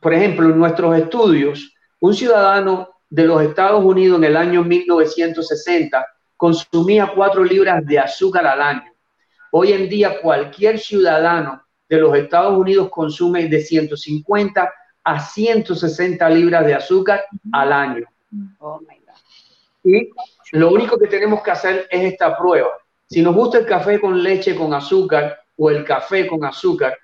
por ejemplo, en nuestros estudios, un ciudadano de los Estados Unidos en el año 1960 consumía 4 libras de azúcar al año. Hoy en día cualquier ciudadano de los Estados Unidos consume de 150 a 160 libras de azúcar al año. Oh y lo único que tenemos que hacer es esta prueba. Si nos gusta el café con leche con azúcar o el café con azúcar,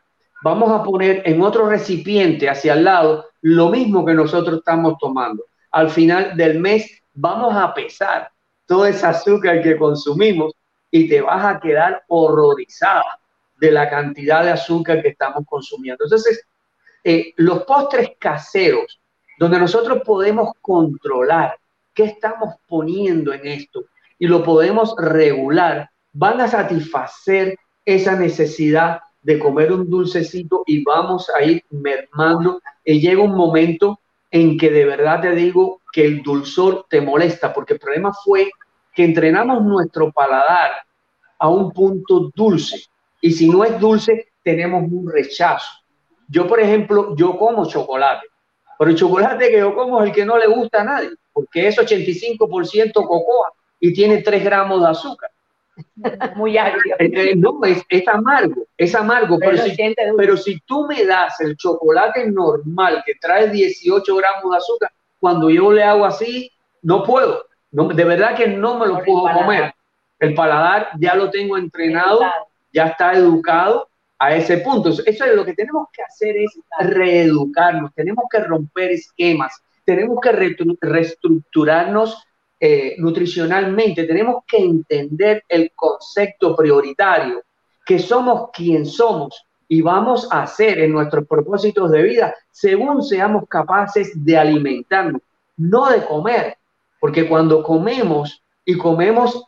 vamos a poner en otro recipiente hacia el lado lo mismo que nosotros estamos tomando. Al final del mes vamos a pesar todo ese azúcar que consumimos y te vas a quedar horrorizada de la cantidad de azúcar que estamos consumiendo. Entonces, eh, los postres caseros, donde nosotros podemos controlar qué estamos poniendo en esto y lo podemos regular, van a satisfacer esa necesidad de comer un dulcecito y vamos a ir mermando. Y llega un momento en que de verdad te digo que el dulzor te molesta, porque el problema fue que entrenamos nuestro paladar a un punto dulce. Y si no es dulce, tenemos un rechazo. Yo, por ejemplo, yo como chocolate, pero el chocolate que yo como es el que no le gusta a nadie, porque es 85% cocoa y tiene 3 gramos de azúcar. Muy agrio. Eh, eh, no, es, amargo, es amargo, pero, si, pero si tú me das el chocolate normal que trae 18 gramos de azúcar, cuando yo le hago así, no puedo. No, de verdad que no me lo puedo comer. El paladar ya lo tengo entrenado, ya está educado a ese punto. Eso es lo que tenemos que hacer es reeducarnos, tenemos que romper esquemas, tenemos que reestructurarnos eh, nutricionalmente, tenemos que entender el concepto prioritario, que somos quien somos y vamos a hacer en nuestros propósitos de vida según seamos capaces de alimentarnos, no de comer, porque cuando comemos y comemos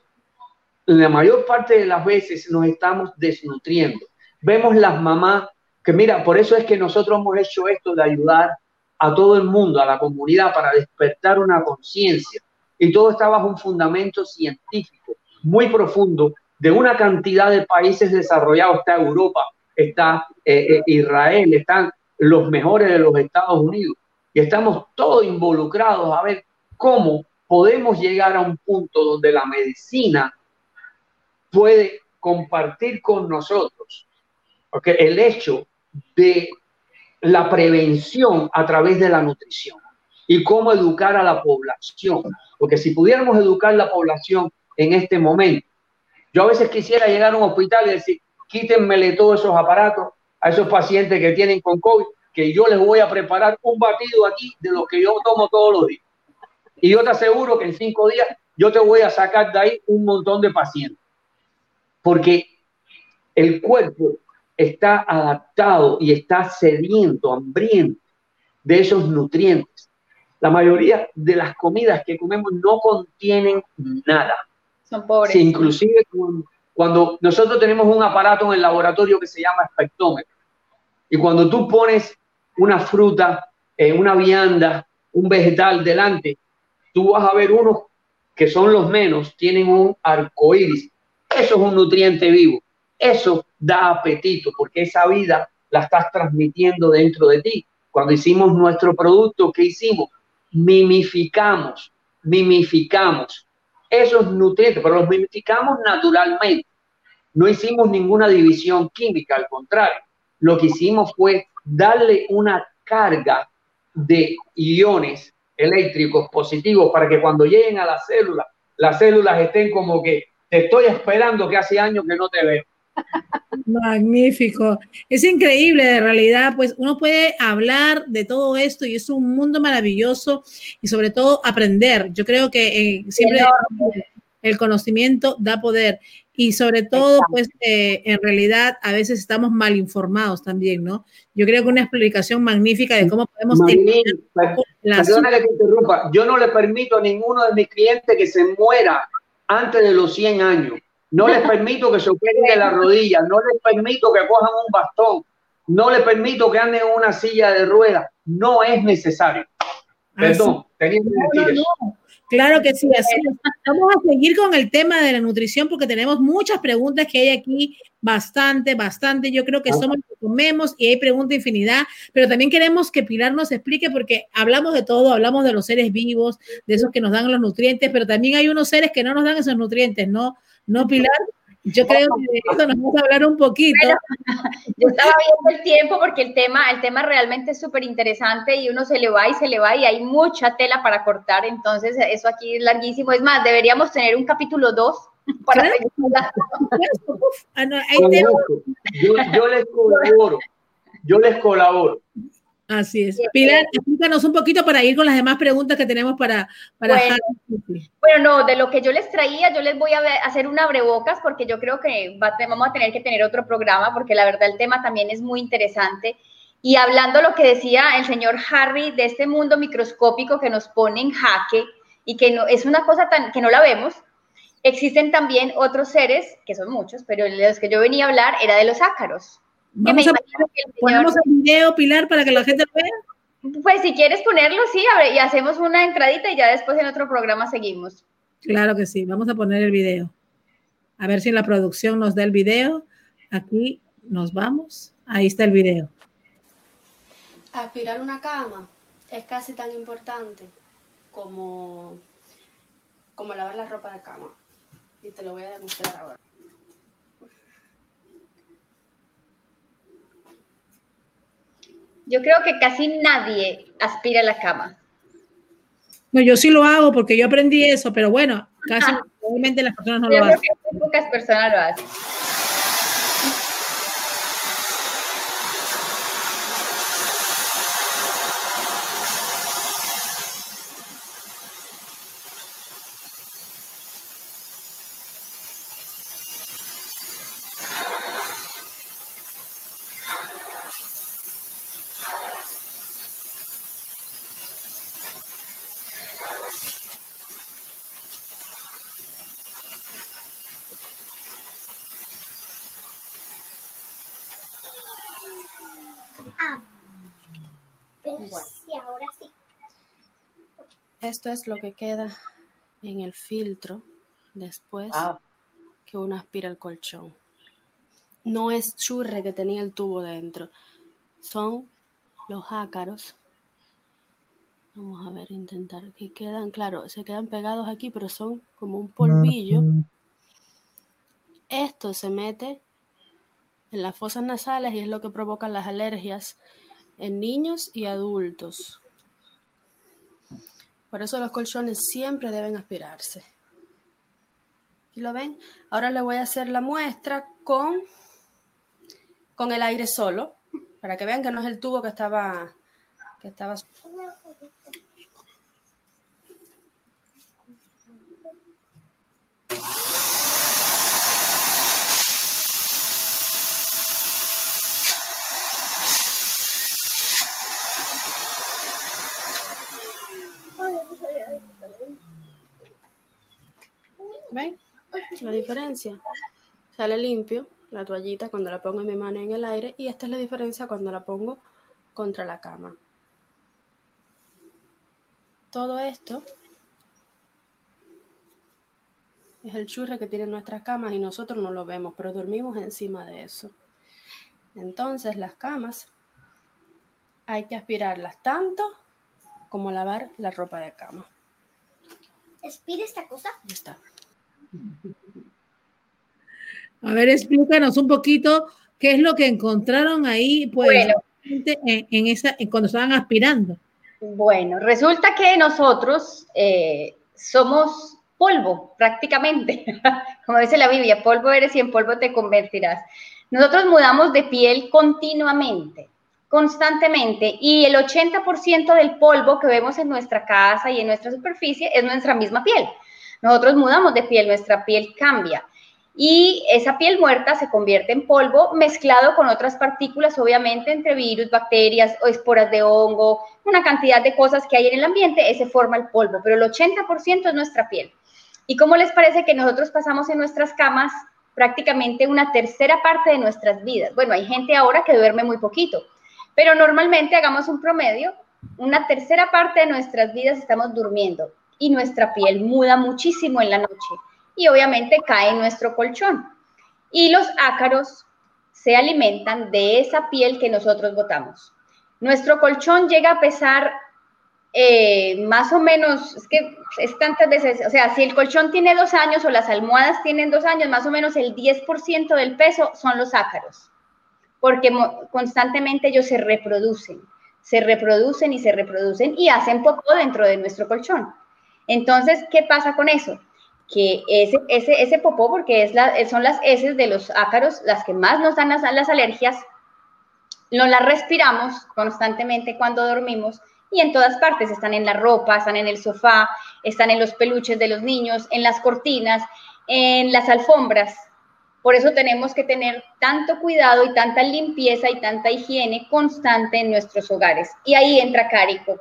la mayor parte de las veces nos estamos desnutriendo. Vemos las mamás que mira, por eso es que nosotros hemos hecho esto de ayudar a todo el mundo, a la comunidad, para despertar una conciencia y todo está bajo un fundamento científico muy profundo de una cantidad de países desarrollados. Está Europa, está eh, eh, Israel, están los mejores de los Estados Unidos. Y estamos todos involucrados a ver cómo podemos llegar a un punto donde la medicina puede compartir con nosotros el hecho de la prevención a través de la nutrición y cómo educar a la población. Porque si pudiéramos educar la población en este momento, yo a veces quisiera llegar a un hospital y decir, quítenmele todos esos aparatos a esos pacientes que tienen con COVID, que yo les voy a preparar un batido aquí de lo que yo tomo todos los días. Y yo te aseguro que en cinco días yo te voy a sacar de ahí un montón de pacientes. Porque el cuerpo está adaptado y está sediento, hambriento de esos nutrientes. La mayoría de las comidas que comemos no contienen nada. Son pobres. inclusive cuando, nosotros tenemos un aparato en el laboratorio que se llama espectrómetro, y cuando tú pones una fruta, una vianda, un vegetal delante, tú vas a ver unos que son los menos, tienen un arco iris. Eso es un nutriente vivo. Eso da apetito porque esa vida la estás transmitiendo dentro de ti. Cuando hicimos nuestro producto, ¿qué hicimos? Mimificamos, mimificamos esos nutrientes, pero los mimificamos naturalmente. No hicimos ninguna división química, al contrario, lo que hicimos fue darle una carga de iones eléctricos positivos para que cuando lleguen a las células, las células estén como que te estoy esperando que hace años que no te veo. Magnífico. Es increíble, de realidad, pues uno puede hablar de todo esto y es un mundo maravilloso y sobre todo aprender. Yo creo que eh, siempre el conocimiento da poder y sobre todo, pues eh, en realidad a veces estamos mal informados también, ¿no? Yo creo que una explicación magnífica de cómo podemos... perdona que te interrumpa, yo no le permito a ninguno de mis clientes que se muera antes de los 100 años. No les permito que se operen de la rodilla, no les permito que cojan un bastón, no les permito que anden en una silla de ruedas. No es necesario. Perdón, tenía que decir eso. Claro que sí, así Vamos a seguir con el tema de la nutrición porque tenemos muchas preguntas que hay aquí, bastante, bastante. Yo creo que somos los que comemos y hay preguntas infinidad, pero también queremos que Pilar nos explique porque hablamos de todo, hablamos de los seres vivos, de esos que nos dan los nutrientes, pero también hay unos seres que no nos dan esos nutrientes, ¿no? ¿No, Pilar? Yo creo que de esto nos vamos a hablar un poquito. yo estaba viendo el tiempo porque el tema, el tema realmente es súper interesante y uno se le va y se le va y hay mucha tela para cortar, entonces eso aquí es larguísimo. Es más, deberíamos tener un capítulo 2 para ah, yo, yo les colaboro, yo les colaboro. Así es. Pilar, explícanos un poquito para ir con las demás preguntas que tenemos para... para bueno, no, de lo que yo les traía, yo les voy a hacer un abrebocas porque yo creo que vamos a tener que tener otro programa porque la verdad el tema también es muy interesante. Y hablando lo que decía el señor Harry de este mundo microscópico que nos pone en jaque y que no, es una cosa tan que no la vemos, existen también otros seres, que son muchos, pero de los que yo venía a hablar era de los ácaros. Vamos a ponemos el video, Pilar, para que la gente lo vea. Pues si quieres ponerlo, sí, y hacemos una entradita y ya después en otro programa seguimos. Claro que sí, vamos a poner el video. A ver si la producción nos da el video. Aquí nos vamos. Ahí está el video. Aspirar una cama es casi tan importante como, como lavar la ropa de cama. Y te lo voy a demostrar ahora. Yo creo que casi nadie aspira a la cama. No, yo sí lo hago porque yo aprendí eso, pero bueno, casi obviamente las personas no lo hacen. Creo que pocas personas lo hacen. Esto es lo que queda en el filtro después que uno aspira el colchón. No es churre que tenía el tubo dentro, son los ácaros. Vamos a ver, intentar que quedan, claro, se quedan pegados aquí, pero son como un polvillo. Esto se mete en las fosas nasales y es lo que provoca las alergias en niños y adultos. Por eso los colchones siempre deben aspirarse. ¿Y lo ven? Ahora le voy a hacer la muestra con, con el aire solo, para que vean que no es el tubo que estaba, que estaba ¿Ven? La diferencia. Sale limpio la toallita cuando la pongo en mi mano en el aire y esta es la diferencia cuando la pongo contra la cama. Todo esto es el churre que tienen nuestras camas y nosotros no lo vemos, pero dormimos encima de eso. Entonces las camas hay que aspirarlas tanto como lavar la ropa de cama. ¿Expira esta cosa? Ya está. A ver, explícanos un poquito qué es lo que encontraron ahí, pues, en, esa, cuando estaban aspirando. Bueno, resulta que nosotros eh, somos polvo, prácticamente. Como dice la Biblia, polvo eres y en polvo te convertirás. Nosotros mudamos de piel continuamente, constantemente, y el 80% del polvo que vemos en nuestra casa y en nuestra superficie es nuestra misma piel. Nosotros mudamos de piel, nuestra piel cambia. Y esa piel muerta se convierte en polvo mezclado con otras partículas, obviamente, entre virus, bacterias o esporas de hongo, una cantidad de cosas que hay en el ambiente, ese forma el polvo, pero el 80% es nuestra piel. ¿Y cómo les parece que nosotros pasamos en nuestras camas prácticamente una tercera parte de nuestras vidas? Bueno, hay gente ahora que duerme muy poquito, pero normalmente hagamos un promedio, una tercera parte de nuestras vidas estamos durmiendo y nuestra piel muda muchísimo en la noche y obviamente cae en nuestro colchón. Y los ácaros se alimentan de esa piel que nosotros botamos. Nuestro colchón llega a pesar eh, más o menos, es que es tantas veces, o sea, si el colchón tiene dos años o las almohadas tienen dos años, más o menos el 10% del peso son los ácaros, porque constantemente ellos se reproducen, se reproducen y se reproducen y hacen popó dentro de nuestro colchón. Entonces, ¿qué pasa con eso? Que ese, ese, ese popó, porque es la, son las heces de los ácaros las que más nos dan las, las alergias, no las respiramos constantemente cuando dormimos y en todas partes, están en la ropa, están en el sofá, están en los peluches de los niños, en las cortinas, en las alfombras. Por eso tenemos que tener tanto cuidado y tanta limpieza y tanta higiene constante en nuestros hogares. Y ahí entra Cárico.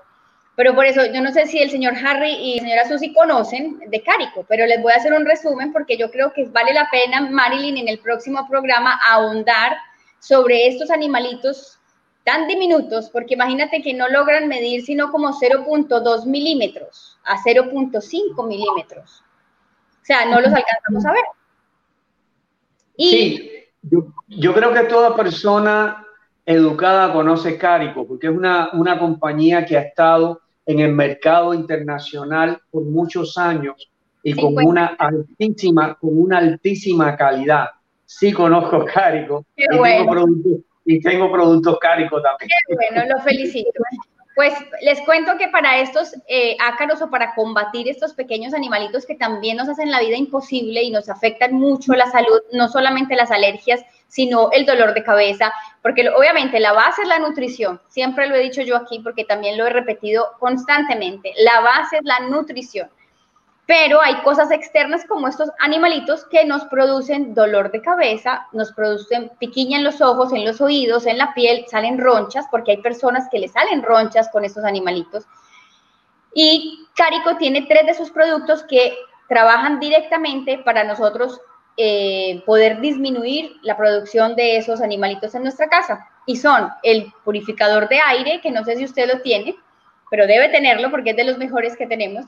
Pero por eso, yo no sé si el señor Harry y la señora Susi conocen de Cárico, pero les voy a hacer un resumen porque yo creo que vale la pena, Marilyn, en el próximo programa ahondar sobre estos animalitos tan diminutos, porque imagínate que no logran medir sino como 0.2 milímetros a 0.5 milímetros. O sea, no los alcanzamos a ver. Y, sí, yo, creo que toda persona educada conoce Carico, porque es una, una compañía que ha estado en el mercado internacional por muchos años y con una altísima, con una altísima calidad. Sí conozco Carico. Qué bueno y tengo productos cáricos también. Qué bueno, lo felicito. Pues les cuento que para estos eh, ácaros o para combatir estos pequeños animalitos que también nos hacen la vida imposible y nos afectan mucho la salud, no solamente las alergias, sino el dolor de cabeza, porque obviamente la base es la nutrición, siempre lo he dicho yo aquí porque también lo he repetido constantemente, la base es la nutrición pero hay cosas externas como estos animalitos que nos producen dolor de cabeza, nos producen piquiña en los ojos, en los oídos, en la piel, salen ronchas, porque hay personas que le salen ronchas con estos animalitos. Y Carico tiene tres de sus productos que trabajan directamente para nosotros eh, poder disminuir la producción de esos animalitos en nuestra casa. Y son el purificador de aire, que no sé si usted lo tiene, pero debe tenerlo porque es de los mejores que tenemos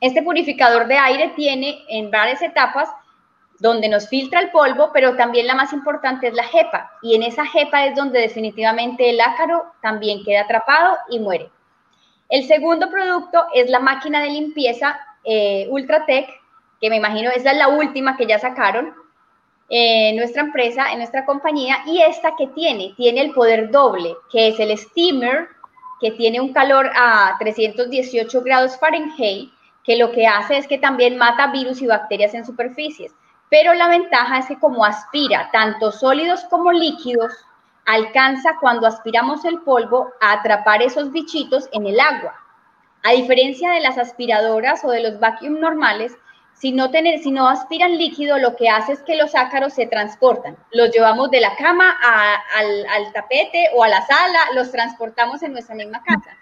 este purificador de aire tiene en varias etapas donde nos filtra el polvo, pero también la más importante es la jepa. Y en esa jepa es donde definitivamente el ácaro también queda atrapado y muere. El segundo producto es la máquina de limpieza eh, Ultratech, que me imagino esa es la última que ya sacaron en nuestra empresa, en nuestra compañía. Y esta que tiene, tiene el poder doble, que es el steamer, que tiene un calor a 318 grados Fahrenheit que lo que hace es que también mata virus y bacterias en superficies. Pero la ventaja es que como aspira tanto sólidos como líquidos, alcanza cuando aspiramos el polvo a atrapar esos bichitos en el agua. A diferencia de las aspiradoras o de los vacuum normales, si no, tener, si no aspiran líquido, lo que hace es que los ácaros se transportan. Los llevamos de la cama al, tapete o a la sala, los transportamos en nuestra misma casa.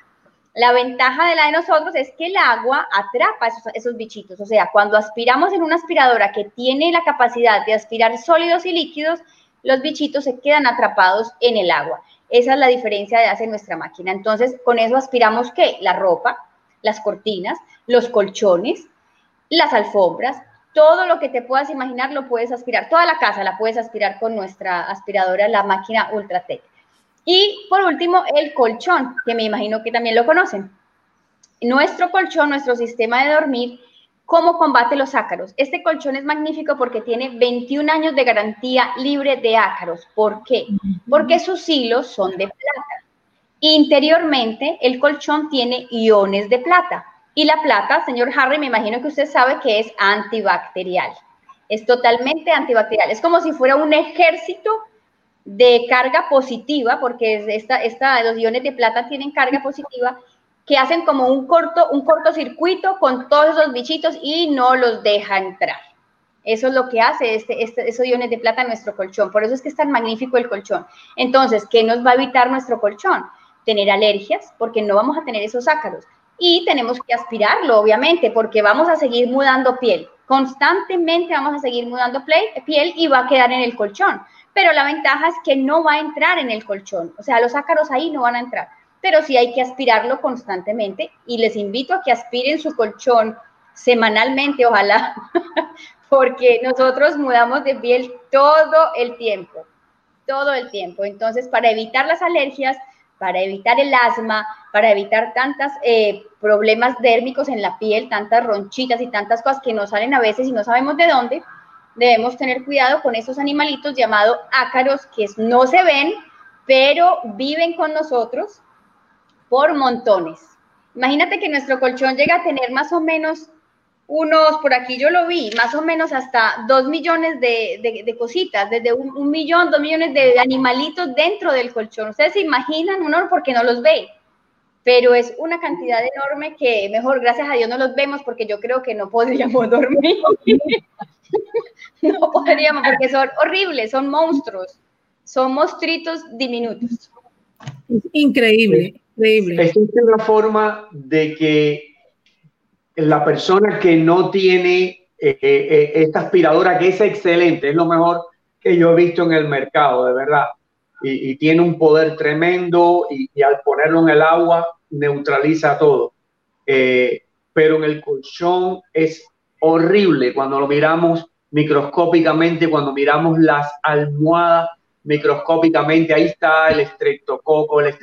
La ventaja de la de nosotros es que el agua atrapa esos, bichitos. O sea, cuando aspiramos en una aspiradora que tiene la capacidad de aspirar sólidos y líquidos, los bichitos se quedan atrapados en el agua. Esa es la diferencia de hace nuestra máquina. Entonces, con eso aspiramos qué? La ropa, las cortinas, los colchones, las alfombras, todo lo que te puedas imaginar lo puedes aspirar. Toda la casa la puedes aspirar con nuestra aspiradora, la máquina Ultratech. Y por último, el colchón, que me imagino que también lo conocen. Nuestro colchón, nuestro sistema de dormir, ¿cómo combate los ácaros? Este colchón es magnífico porque tiene 21 años de garantía libre de ácaros. ¿Por qué? Porque sus hilos son de plata. Interiormente, el colchón tiene iones de plata. Y la plata, señor Harry, me imagino que usted sabe que es antibacterial. Es totalmente antibacterial. Es como si fuera un ejército de carga positiva, porque esta, esta, los iones de plata tienen carga positiva, que hacen como un corto, un cortocircuito con todos esos bichitos y no los deja entrar. Eso es lo que hace este, este, esos iones de plata en nuestro colchón. Por eso es que es tan magnífico el colchón. Entonces, ¿qué nos va a evitar nuestro colchón? Tener alergias, porque no vamos a tener esos ácaros. Y tenemos que aspirarlo, obviamente, porque vamos a seguir mudando piel. Constantemente vamos a seguir mudando piel y va a quedar en el colchón pero la ventaja es que no va a entrar en el colchón, o sea, los ácaros ahí no van a entrar. pero sí hay que aspirarlo constantemente y les invito a que aspiren su colchón semanalmente, ojalá, porque nosotros mudamos de piel todo el tiempo, todo el tiempo. Entonces, para evitar las alergias, para evitar el asma, para evitar tantos eh, problemas dérmicos en la piel, tantas ronchitas y tantas cosas que nos salen a veces y no sabemos de dónde, debemos tener cuidado con esos animalitos llamados ácaros que no se ven, pero viven con nosotros por montones. Imagínate que nuestro colchón llega a tener más o menos unos, por aquí yo lo vi, más o menos hasta dos millones de, cositas, desde un, millón, dos millones de animalitos dentro del colchón. Ustedes se imaginan, uno porque no los ve, pero es una cantidad enorme que mejor, gracias a Dios, no los vemos porque yo creo que no podríamos dormir. no podríamos porque son horribles, son monstruos, son monstruitos diminutos. Increíble, increíble. Existe una forma de que la persona que no tiene eh, eh, eh, esta aspiradora, que es excelente, es lo mejor que yo he visto en el mercado, de verdad, y, tiene un poder tremendo y, al ponerlo en el agua neutraliza todo. pero en el colchón es horrible cuando lo miramos microscópicamente, cuando miramos las almohadas microscópicamente, ahí está el estreptococo, el,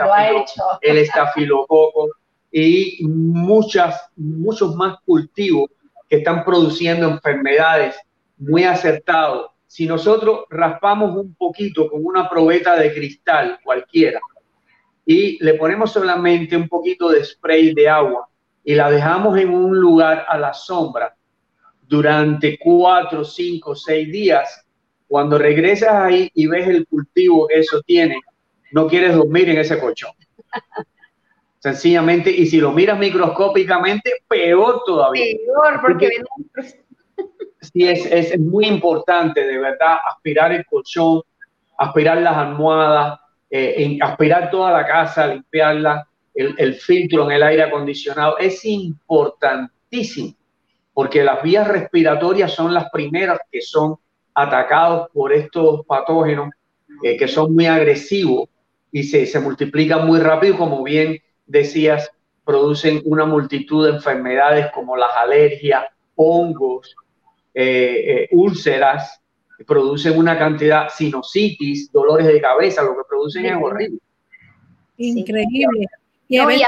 el estafilococo y muchas, muchos más cultivos que están produciendo enfermedades muy acertados. Si nosotros raspamos un poquito con una probeta de cristal cualquiera y le ponemos solamente un poquito de spray de agua y la dejamos en un lugar a la sombra durante cuatro, cinco, seis días, cuando regresas ahí y ves el cultivo que eso tiene, no quieres dormir en ese colchón. Sencillamente, y si lo miras microscópicamente, peor todavía. Peor, porque, sí, es, es, muy importante, de verdad, aspirar el colchón, aspirar las almohadas, eh, aspirar toda la casa, limpiarla, el, el filtro en el aire acondicionado. Es importantísimo, porque las vías respiratorias son las primeras que son atacados por estos patógenos eh, que son muy agresivos y se, se multiplican muy rápido, como bien decías, producen una multitud de enfermedades como las alergias, hongos, eh, eh, úlceras, producen una cantidad, sinusitis, dolores de cabeza, lo que producen es horrible. Increíble. Y a veces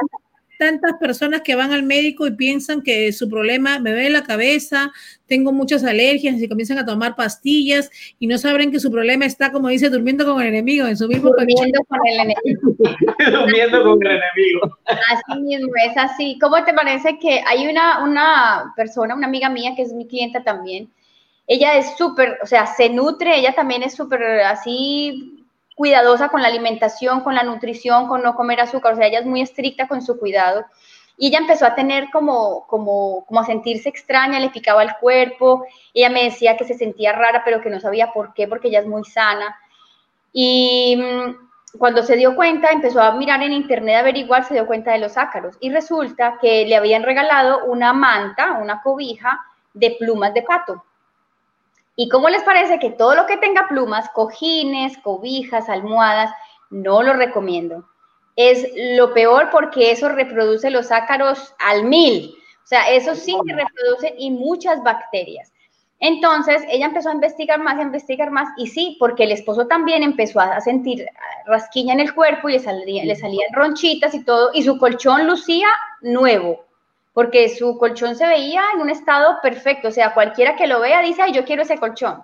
tantas personas que van al médico y piensan que su problema me duele la cabeza, tengo muchas alergias y comienzan a tomar pastillas y no saben que su problema está, como dice, durmiendo con el enemigo, en su mismo Durmiendo con el enemigo. durmiendo con el enemigo. Así mismo, es así. ¿Cómo te parece que hay una, una persona, una amiga mía que es mi clienta también? Ella es súper, o sea, se nutre, ella también es súper así cuidadosa con la alimentación, con la nutrición, con no comer azúcar, o sea, ella es muy estricta con su cuidado. Y ella empezó a tener como, como, como a sentirse extraña, le picaba el cuerpo, ella me decía que se sentía rara, pero que no sabía por qué, porque ella es muy sana. Y mm, cuando se dio cuenta, empezó a mirar en internet, a averiguar, se dio cuenta de los ácaros. Y resulta que le habían regalado una manta, una cobija de plumas de pato. ¿Y cómo les parece que todo lo que tenga plumas, cojines, cobijas, almohadas, no lo recomiendo? Es lo peor porque eso reproduce los ácaros al mil. O sea, eso sí que reproduce y muchas bacterias. Entonces, ella empezó a investigar más, a investigar más, y sí, porque el esposo también empezó a sentir rasquiña en el cuerpo y le, le salían ronchitas y todo, y su colchón lucía nuevo porque su colchón se veía en un estado perfecto, o sea, cualquiera que lo vea dice, ay, yo quiero ese colchón.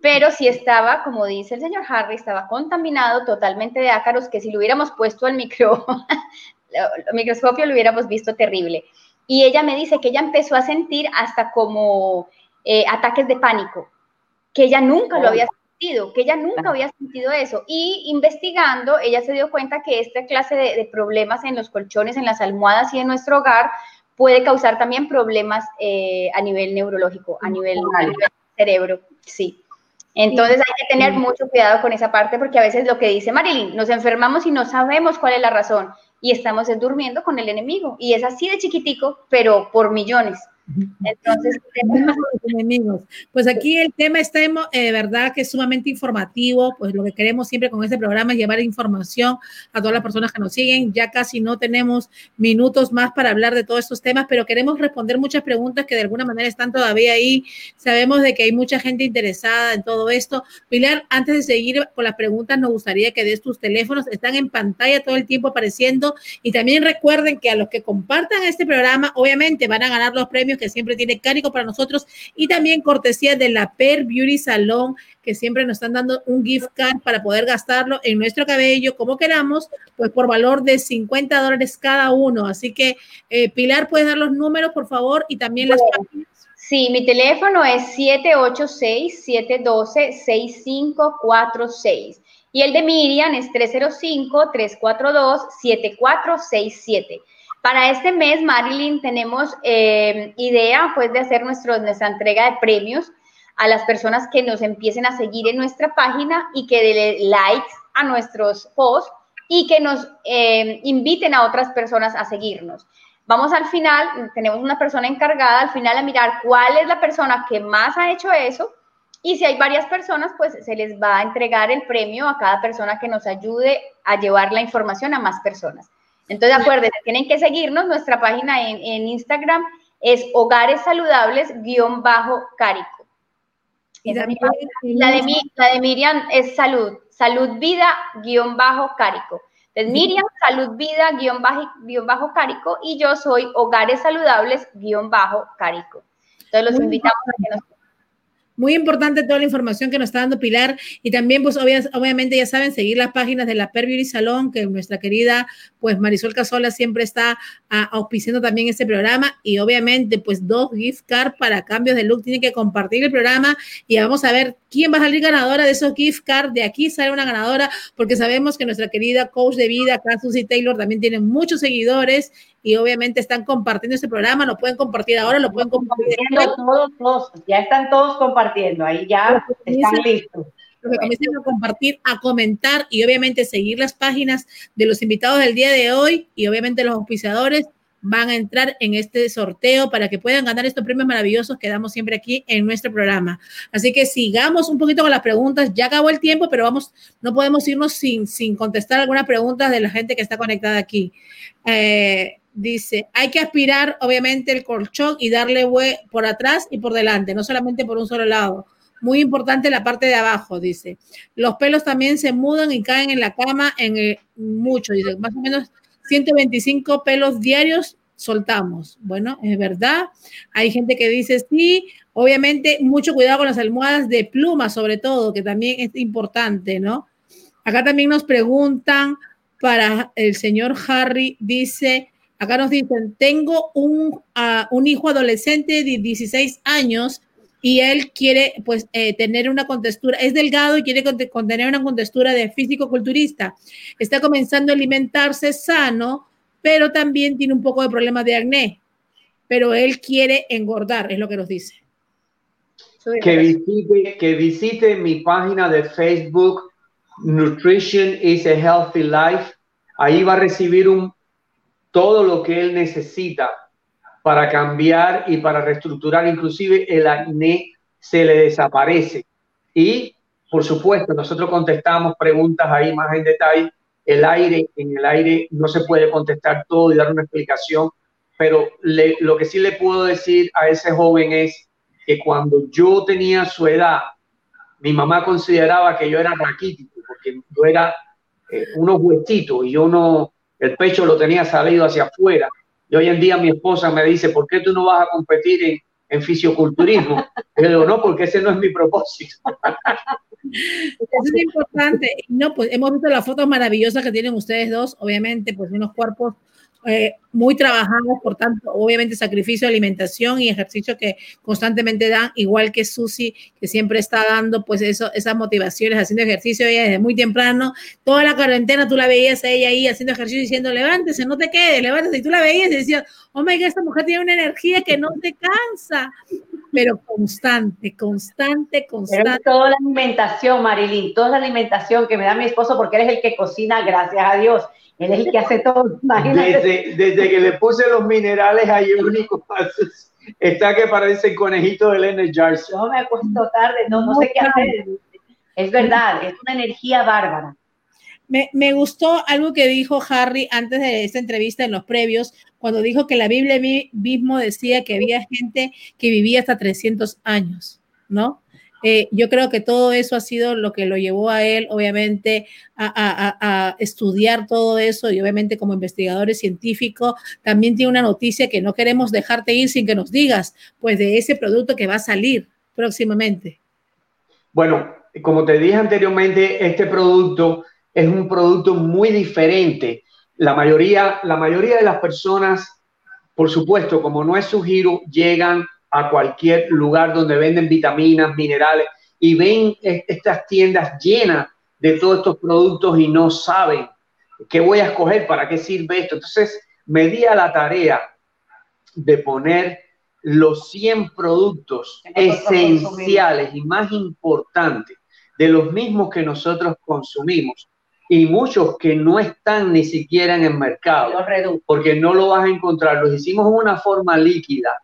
Pero si estaba, como dice el señor Harry, estaba contaminado totalmente de ácaros, que si lo hubiéramos puesto al micro, microscopio lo hubiéramos visto terrible. Y ella me dice que ella empezó a sentir hasta como eh, ataques de pánico, que ella nunca lo había sentido, que ella nunca había sentido eso. Y investigando, ella se dio cuenta que esta clase de, de problemas en los colchones, en las almohadas y en nuestro hogar puede causar también problemas eh, a nivel neurológico, a nivel, cerebro, sí. Entonces hay que tener mucho cuidado con esa parte porque a veces lo que dice Marilyn, nos enfermamos y no sabemos cuál es la razón y estamos durmiendo con el enemigo y es así de chiquitico, pero por millones. Entonces, enemigos. Pues aquí el tema está de eh, verdad que es sumamente informativo, pues lo que queremos siempre con este programa es llevar información a todas las personas que nos siguen. Ya casi no tenemos minutos más para hablar de todos estos temas, pero queremos responder muchas preguntas que de alguna manera están todavía ahí. Sabemos de que hay mucha gente interesada en todo esto. Pilar, antes de seguir con las preguntas, nos gustaría que des tus teléfonos, están en pantalla todo el tiempo apareciendo y también recuerden que a los que compartan este programa, obviamente van a ganar los premios que siempre tiene Cárico para nosotros y también cortesía de la Per Beauty Salon que siempre nos están dando un gift card para poder gastarlo en nuestro cabello como queramos, pues por valor de 50 dólares cada uno. Así que, eh, Pilar, puedes dar los números, por favor, y también las páginas. Sí, mi teléfono es 786-712-6546 y el de Miriam es 305-342-7467. Para este mes, Marilyn, tenemos eh, idea pues de hacer nuestra entrega de premios a las personas que nos empiecen a seguir en nuestra página y que den likes a nuestros posts y que nos eh, inviten a otras personas a seguirnos. Vamos al final, tenemos una persona encargada al final a mirar cuál es la persona que más ha hecho eso y si hay varias personas, pues se les va a entregar el premio a cada persona que nos ayude a llevar la información a más personas. Entonces, acuérdense, tienen que seguirnos. Nuestra página en, Instagram es Hogares Saludables guion bajo Carico. la, de, la de Miriam es Salud, Salud Vida guion bajo Carico. Entonces, Miriam, Salud Vida guion bajo, guion bajo Carico y yo soy Hogares Saludables guion bajo Carico. Entonces, los invitamos a que nos muy importante toda la información que nos está dando Pilar y también pues obviamente ya saben seguir las páginas de la Per Beauty Salón que nuestra querida pues Marisol Casola siempre está ah, auspiciando también este programa y obviamente pues dos gift cards para cambios de look. Tienen que compartir el programa y vamos a ver quién va a salir ganadora de esos gift cards de aquí sale una ganadora porque sabemos que nuestra querida coach de vida Susie Taylor también tiene muchos seguidores y obviamente están compartiendo este programa, lo pueden compartir ahora, lo pueden compartir. Todos, todos, ya están todos compartiendo, ahí ya están listos. Que comiencen a compartir, a comentar y obviamente seguir las páginas de los invitados del día de hoy y obviamente los auspiciadores van a entrar en este sorteo para que puedan ganar estos premios maravillosos que damos siempre aquí en nuestro programa. Así que sigamos un poquito con las preguntas. Ya acabó el tiempo, pero vamos, no podemos irnos sin, sin contestar algunas preguntas de la gente que está conectada aquí. Eh, dice, hay que aspirar obviamente el colchón y darle por atrás y por delante, no solamente por un solo lado. Muy importante la parte de abajo, dice. Los pelos también se mudan y caen en la cama en mucho, dice, más o menos 125 pelos diarios soltamos. Bueno, es verdad. Hay gente que dice sí, obviamente mucho cuidado con las almohadas de pluma, sobre todo, que también es importante, ¿no? Acá también nos preguntan para el señor Harry, dice, Acá nos dicen, tengo un, un hijo adolescente de 16 años y él quiere pues eh, tener una contextura, es delgado y quiere contener una contextura de físico-culturista. Está comenzando a alimentarse sano, pero también tiene un poco de problema de acné. Pero él quiere engordar, es lo que nos dice. Que visite, que visite mi página de Facebook, Nutrition is a Healthy Life. Ahí va a recibir un, todo lo que él necesita para cambiar y para reestructurar, inclusive el acné se le desaparece. Y, por supuesto, nosotros contestamos preguntas ahí más en detalle. El aire, en el aire no se puede contestar todo y dar una explicación, pero lo que sí le puedo decir a ese joven es que cuando yo tenía su edad, mi mamá consideraba que yo era raquítico, porque yo era eh, unos huesitos y yo no, el pecho lo tenía salido hacia afuera. Y hoy en día mi esposa me dice, ¿por qué tú no vas a competir en, en fisioculturismo? Y yo digo, no, porque ese no es mi propósito. Eso es importante. No, pues hemos visto las fotos maravillosas que tienen ustedes dos, obviamente, pues unos cuerpos eh, muy trabajados, por tanto, obviamente sacrificio, alimentación y ejercicio que constantemente dan, igual que Susi, que siempre está dando pues eso, esas motivaciones, haciendo ejercicio ella desde muy temprano. Toda la cuarentena tú la veías a ella ahí haciendo ejercicio diciendo, levántese, no te quedes, levántese. Y tú la veías y decías, oh my God, esta mujer tiene una energía que no te cansa, pero constante, constante, constante. Pero toda la alimentación, Marilyn, toda la alimentación que me da mi esposo porque él es el que cocina, gracias a Dios él es el que hace todo, Desde, desde, que le puse los minerales ahí único Está que parece el conejito del Energizer. Yo me acuesto tarde, no, no sé qué hacer. Es verdad, es una energía bárbara. Me, gustó algo que dijo Harry antes de esta entrevista en los previos, cuando dijo que la Biblia mismo decía que había gente que vivía hasta 300 años, ¿no? Eh, yo creo que todo eso ha sido lo que lo llevó a él, obviamente, a, estudiar todo eso y obviamente como investigador científico también tiene una noticia que no queremos dejarte ir sin que nos digas, pues de ese producto que va a salir próximamente. Bueno, como te dije anteriormente, este producto es un producto muy diferente. La mayoría, la mayoría de las personas, por supuesto, como no es su giro, llegan a cualquier lugar donde venden vitaminas, minerales y ven estas tiendas llenas de todos estos productos y no saben qué voy a escoger, para qué sirve esto. Entonces me di a la tarea de poner los 100 productos esenciales y más importantes de los mismos que nosotros consumimos y muchos que no están ni siquiera en el mercado, porque no lo vas a encontrar. Los hicimos de una forma líquida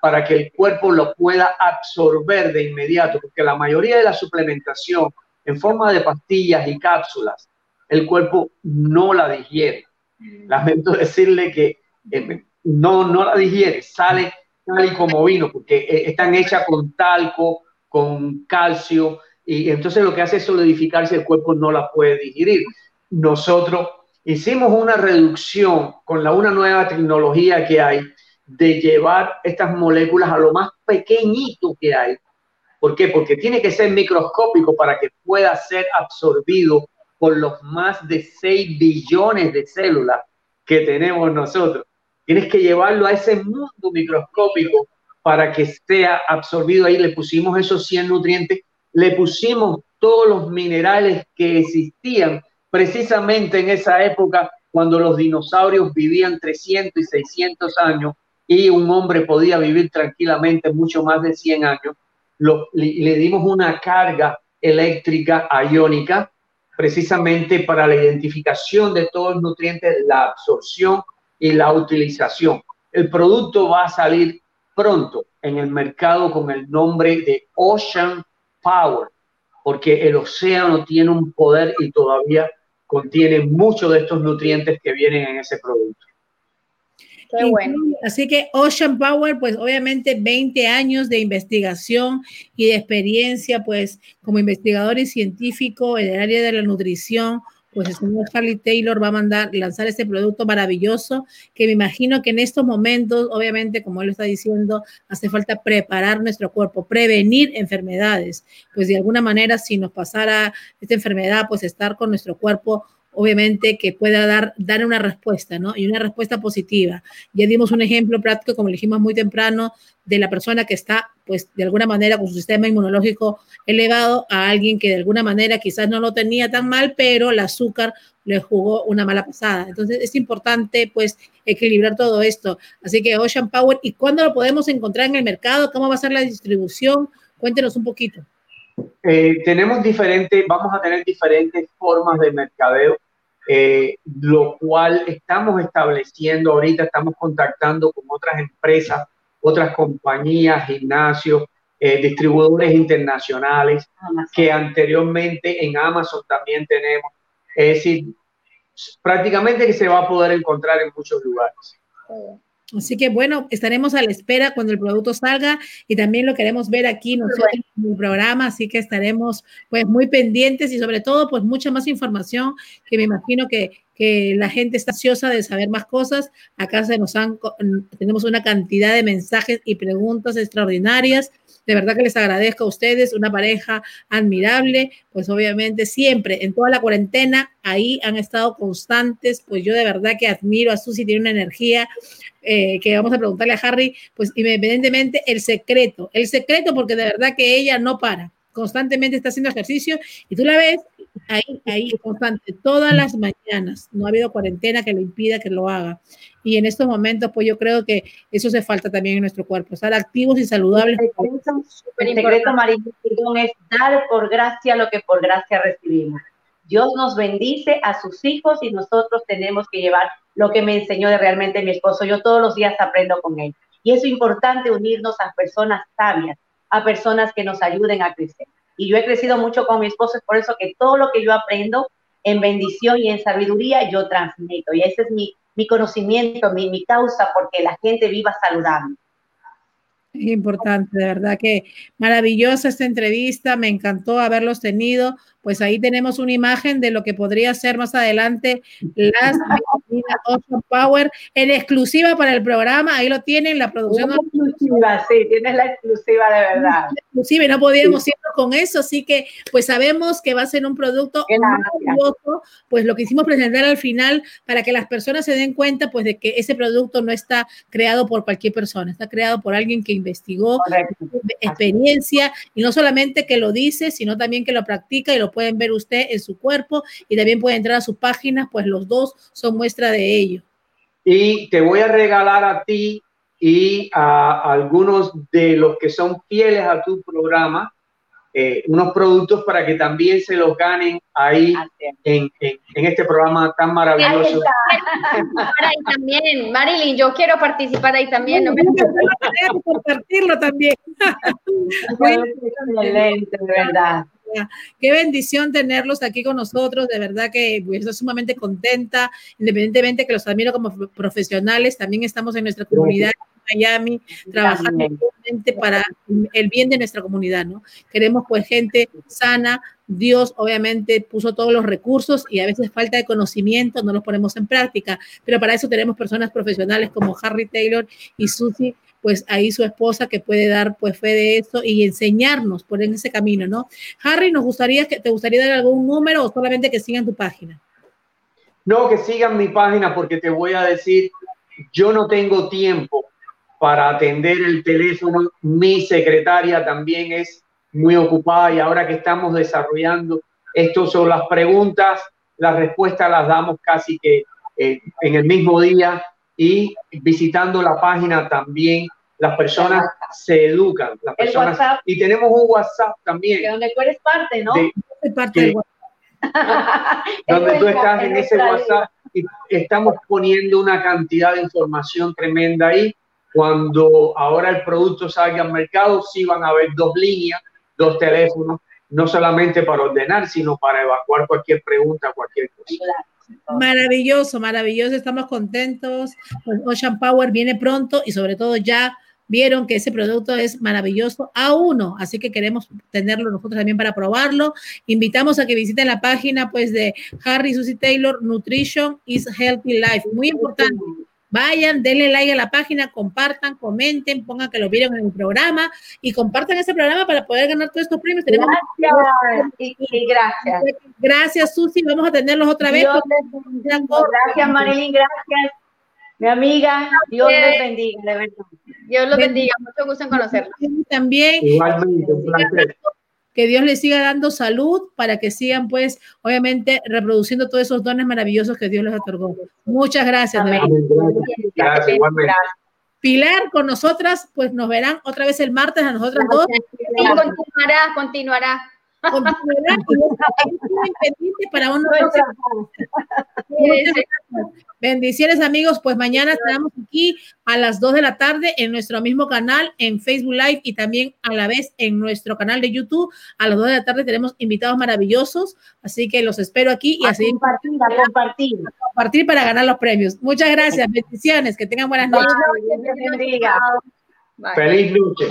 para que el cuerpo lo pueda absorber de inmediato, porque la mayoría de la suplementación en forma de pastillas y cápsulas, el cuerpo no la digiere. Mm. Lamento decirle que eh, no, no la digiere, sale tal y como vino, porque eh, están hechas con talco, con calcio, y entonces lo que hace es solidificarse, el cuerpo no la puede digerir. Nosotros hicimos una reducción con la una nueva tecnología que hay de llevar estas moléculas a lo más pequeñito que hay. ¿Por qué? Porque tiene que ser microscópico para que pueda ser absorbido por los más de 6 billones de células que tenemos nosotros. Tienes que llevarlo a ese mundo microscópico para que sea absorbido. Ahí le pusimos esos 100 nutrientes, le pusimos todos los minerales que existían precisamente en esa época cuando los dinosaurios vivían 300 y 600 años y un hombre podía vivir tranquilamente mucho más de 100 años, le, dimos una carga eléctrica iónica precisamente para la identificación de todos los nutrientes, la absorción y la utilización. El producto va a salir pronto en el mercado con el nombre de Ocean Power, porque el océano tiene un poder y todavía contiene muchos de estos nutrientes que vienen en ese producto. Así que Ocean Power, pues obviamente 20 años de investigación y de experiencia, pues como investigador y científico en el área de la nutrición, pues el señor Harley Taylor va a mandar lanzar este producto maravilloso que me imagino que en estos momentos, obviamente, como él está diciendo, hace falta preparar nuestro cuerpo, prevenir enfermedades. Pues de alguna manera, si nos pasara esta enfermedad, pues estar con nuestro cuerpo obviamente que pueda dar, dar una respuesta, ¿no? Y una respuesta positiva. Ya dimos un ejemplo práctico, como dijimos muy temprano, de la persona que está, pues, de alguna manera con su sistema inmunológico elevado a alguien que de alguna manera quizás no lo tenía tan mal, pero el azúcar le jugó una mala pasada. Entonces, es importante, pues, equilibrar todo esto. Así que Ocean Power, ¿y cuándo lo podemos encontrar en el mercado? ¿Cómo va a ser la distribución? Cuéntenos un poquito. Eh, tenemos diferentes, vamos a tener diferentes formas de mercadeo, eh, lo cual estamos estableciendo ahorita, estamos contactando con otras empresas, otras compañías, gimnasios, eh, distribuidores internacionales, que anteriormente en Amazon también tenemos. Es decir, prácticamente que se va a poder encontrar en muchos lugares. Así que bueno, estaremos a la espera cuando el producto salga y también lo queremos ver aquí nosotros en el programa, así que estaremos pues muy pendientes y sobre todo pues mucha más información que me imagino que, que la gente está ansiosa de saber más cosas. Acá se nos han, tenemos una cantidad de mensajes y preguntas extraordinarias. De verdad que les agradezco a ustedes, una pareja admirable, pues obviamente siempre en toda la cuarentena ahí han estado constantes, pues yo de verdad que admiro a Susi, tiene una energía eh, que vamos a preguntarle a Harry, pues independientemente el secreto, el secreto porque de verdad que ella no para, constantemente está haciendo ejercicio y tú la ves ahí, ahí, constante, todas las mañanas, no ha habido cuarentena que le impida que lo haga. Y en estos momentos, pues yo creo que eso se falta también en nuestro cuerpo, estar activos y saludables. El secreto, el es dar por gracia lo que por gracia recibimos. Dios nos bendice a sus hijos y nosotros tenemos que llevar lo que me enseñó de realmente mi esposo. Yo todos los días aprendo con él. Y es importante unirnos a personas sabias, a personas que nos ayuden a crecer. Y yo he crecido mucho con mi esposo, es por eso que todo lo que yo aprendo en bendición y en sabiduría yo transmito. Y ese es mi, mi conocimiento, mi, mi causa, porque la gente viva saludable. Es importante, de verdad que maravillosa esta entrevista, me encantó haberlos tenido pues ahí tenemos una imagen de lo que podría ser más adelante las Ocean Power en exclusiva para el programa. Ahí lo tienen, la producción. exclusiva, sí, tienes la exclusiva de verdad. Exclusiva, no podíamos irnos con eso, así que pues sabemos que va a ser un producto maravilloso, pues lo que hicimos presentar al final para que las personas se den cuenta pues de que ese producto no está creado por cualquier persona, está creado por alguien que investigó experiencia y no solamente que lo dice, sino también que lo practica y lo pueden ver usted en su cuerpo y también puede entrar a sus páginas, pues los dos son muestra de ello. Y te voy a regalar a ti y a algunos de los que son fieles a tu programa eh, unos productos para que también se los ganen ahí en, en, este programa tan maravilloso. Ahí también, Marilyn, yo quiero participar ahí también. No me... compartirlo también. Excelente, de verdad. Qué bendición tenerlos aquí con nosotros, de verdad que pues, estoy sumamente contenta, independientemente que los admiro como profesionales, también estamos en nuestra comunidad Miami, trabajando para el bien de nuestra comunidad, ¿no? Queremos pues gente sana, Dios obviamente puso todos los recursos y a veces falta de conocimiento, no los ponemos en práctica, pero para eso tenemos personas profesionales como Harry Taylor y Susie pues ahí su esposa que puede dar pues fe de eso y enseñarnos por en ese camino, ¿no? Harry, nos gustaría que te gustaría dar algún número o solamente que sigan tu página. No, que sigan mi página porque te voy a decir, yo no tengo tiempo para atender el teléfono, mi secretaria también es muy ocupada y ahora que estamos desarrollando estos son las preguntas, las respuestas las damos casi que eh, en el mismo día y visitando la página también las personas se educan. Las personas, y tenemos un WhatsApp también. De donde tú eres parte, ¿no? De, parte donde tú estás en ese WhatsApp y estamos poniendo una cantidad de información tremenda ahí. Cuando ahora el producto salga al mercado, sí van a haber dos líneas, dos teléfonos, no solamente para ordenar, sino para evacuar cualquier pregunta, cualquier cosa. Maravilloso, maravilloso, estamos contentos. Pues Ocean Power viene pronto y sobre todo ya vieron que ese producto es maravilloso a uno, así que queremos tenerlo nosotros también para probarlo. Invitamos a que visiten la página pues de Harry Susie Taylor Nutrition is Healthy Life, muy importante. Vayan, denle like a la página, compartan, comenten, pongan que lo vieron en el programa y compartan ese programa para poder ganar todos estos premios. Tenemos gracias, y, gracias. Gracias, Susi. Vamos a tenerlos otra vez. gracias, Marilyn. Gracias. Mi amiga, Dios les bendiga, de verdad. Dios los bendiga. Mucho gusto en conocerlos. También. Igualmente, un placer que Dios les siga dando salud para que sigan, pues, obviamente, reproduciendo todos esos dones maravillosos que Dios les otorgó. Muchas gracias. Gracias, Pilar, con nosotras, pues nos verán otra vez el martes a nosotras dos. continuará, continuará. Continuará para uno. Bendiciones amigos, pues mañana estaremos aquí a las 2 de la tarde en nuestro mismo canal en Facebook Live y también a la vez en nuestro canal de YouTube. A las 2 de la tarde tenemos invitados maravillosos, así que los espero aquí y así compartir, a compartir. compartir para ganar los premios. Muchas gracias, bendiciones, que tengan buenas noches. Feliz noche.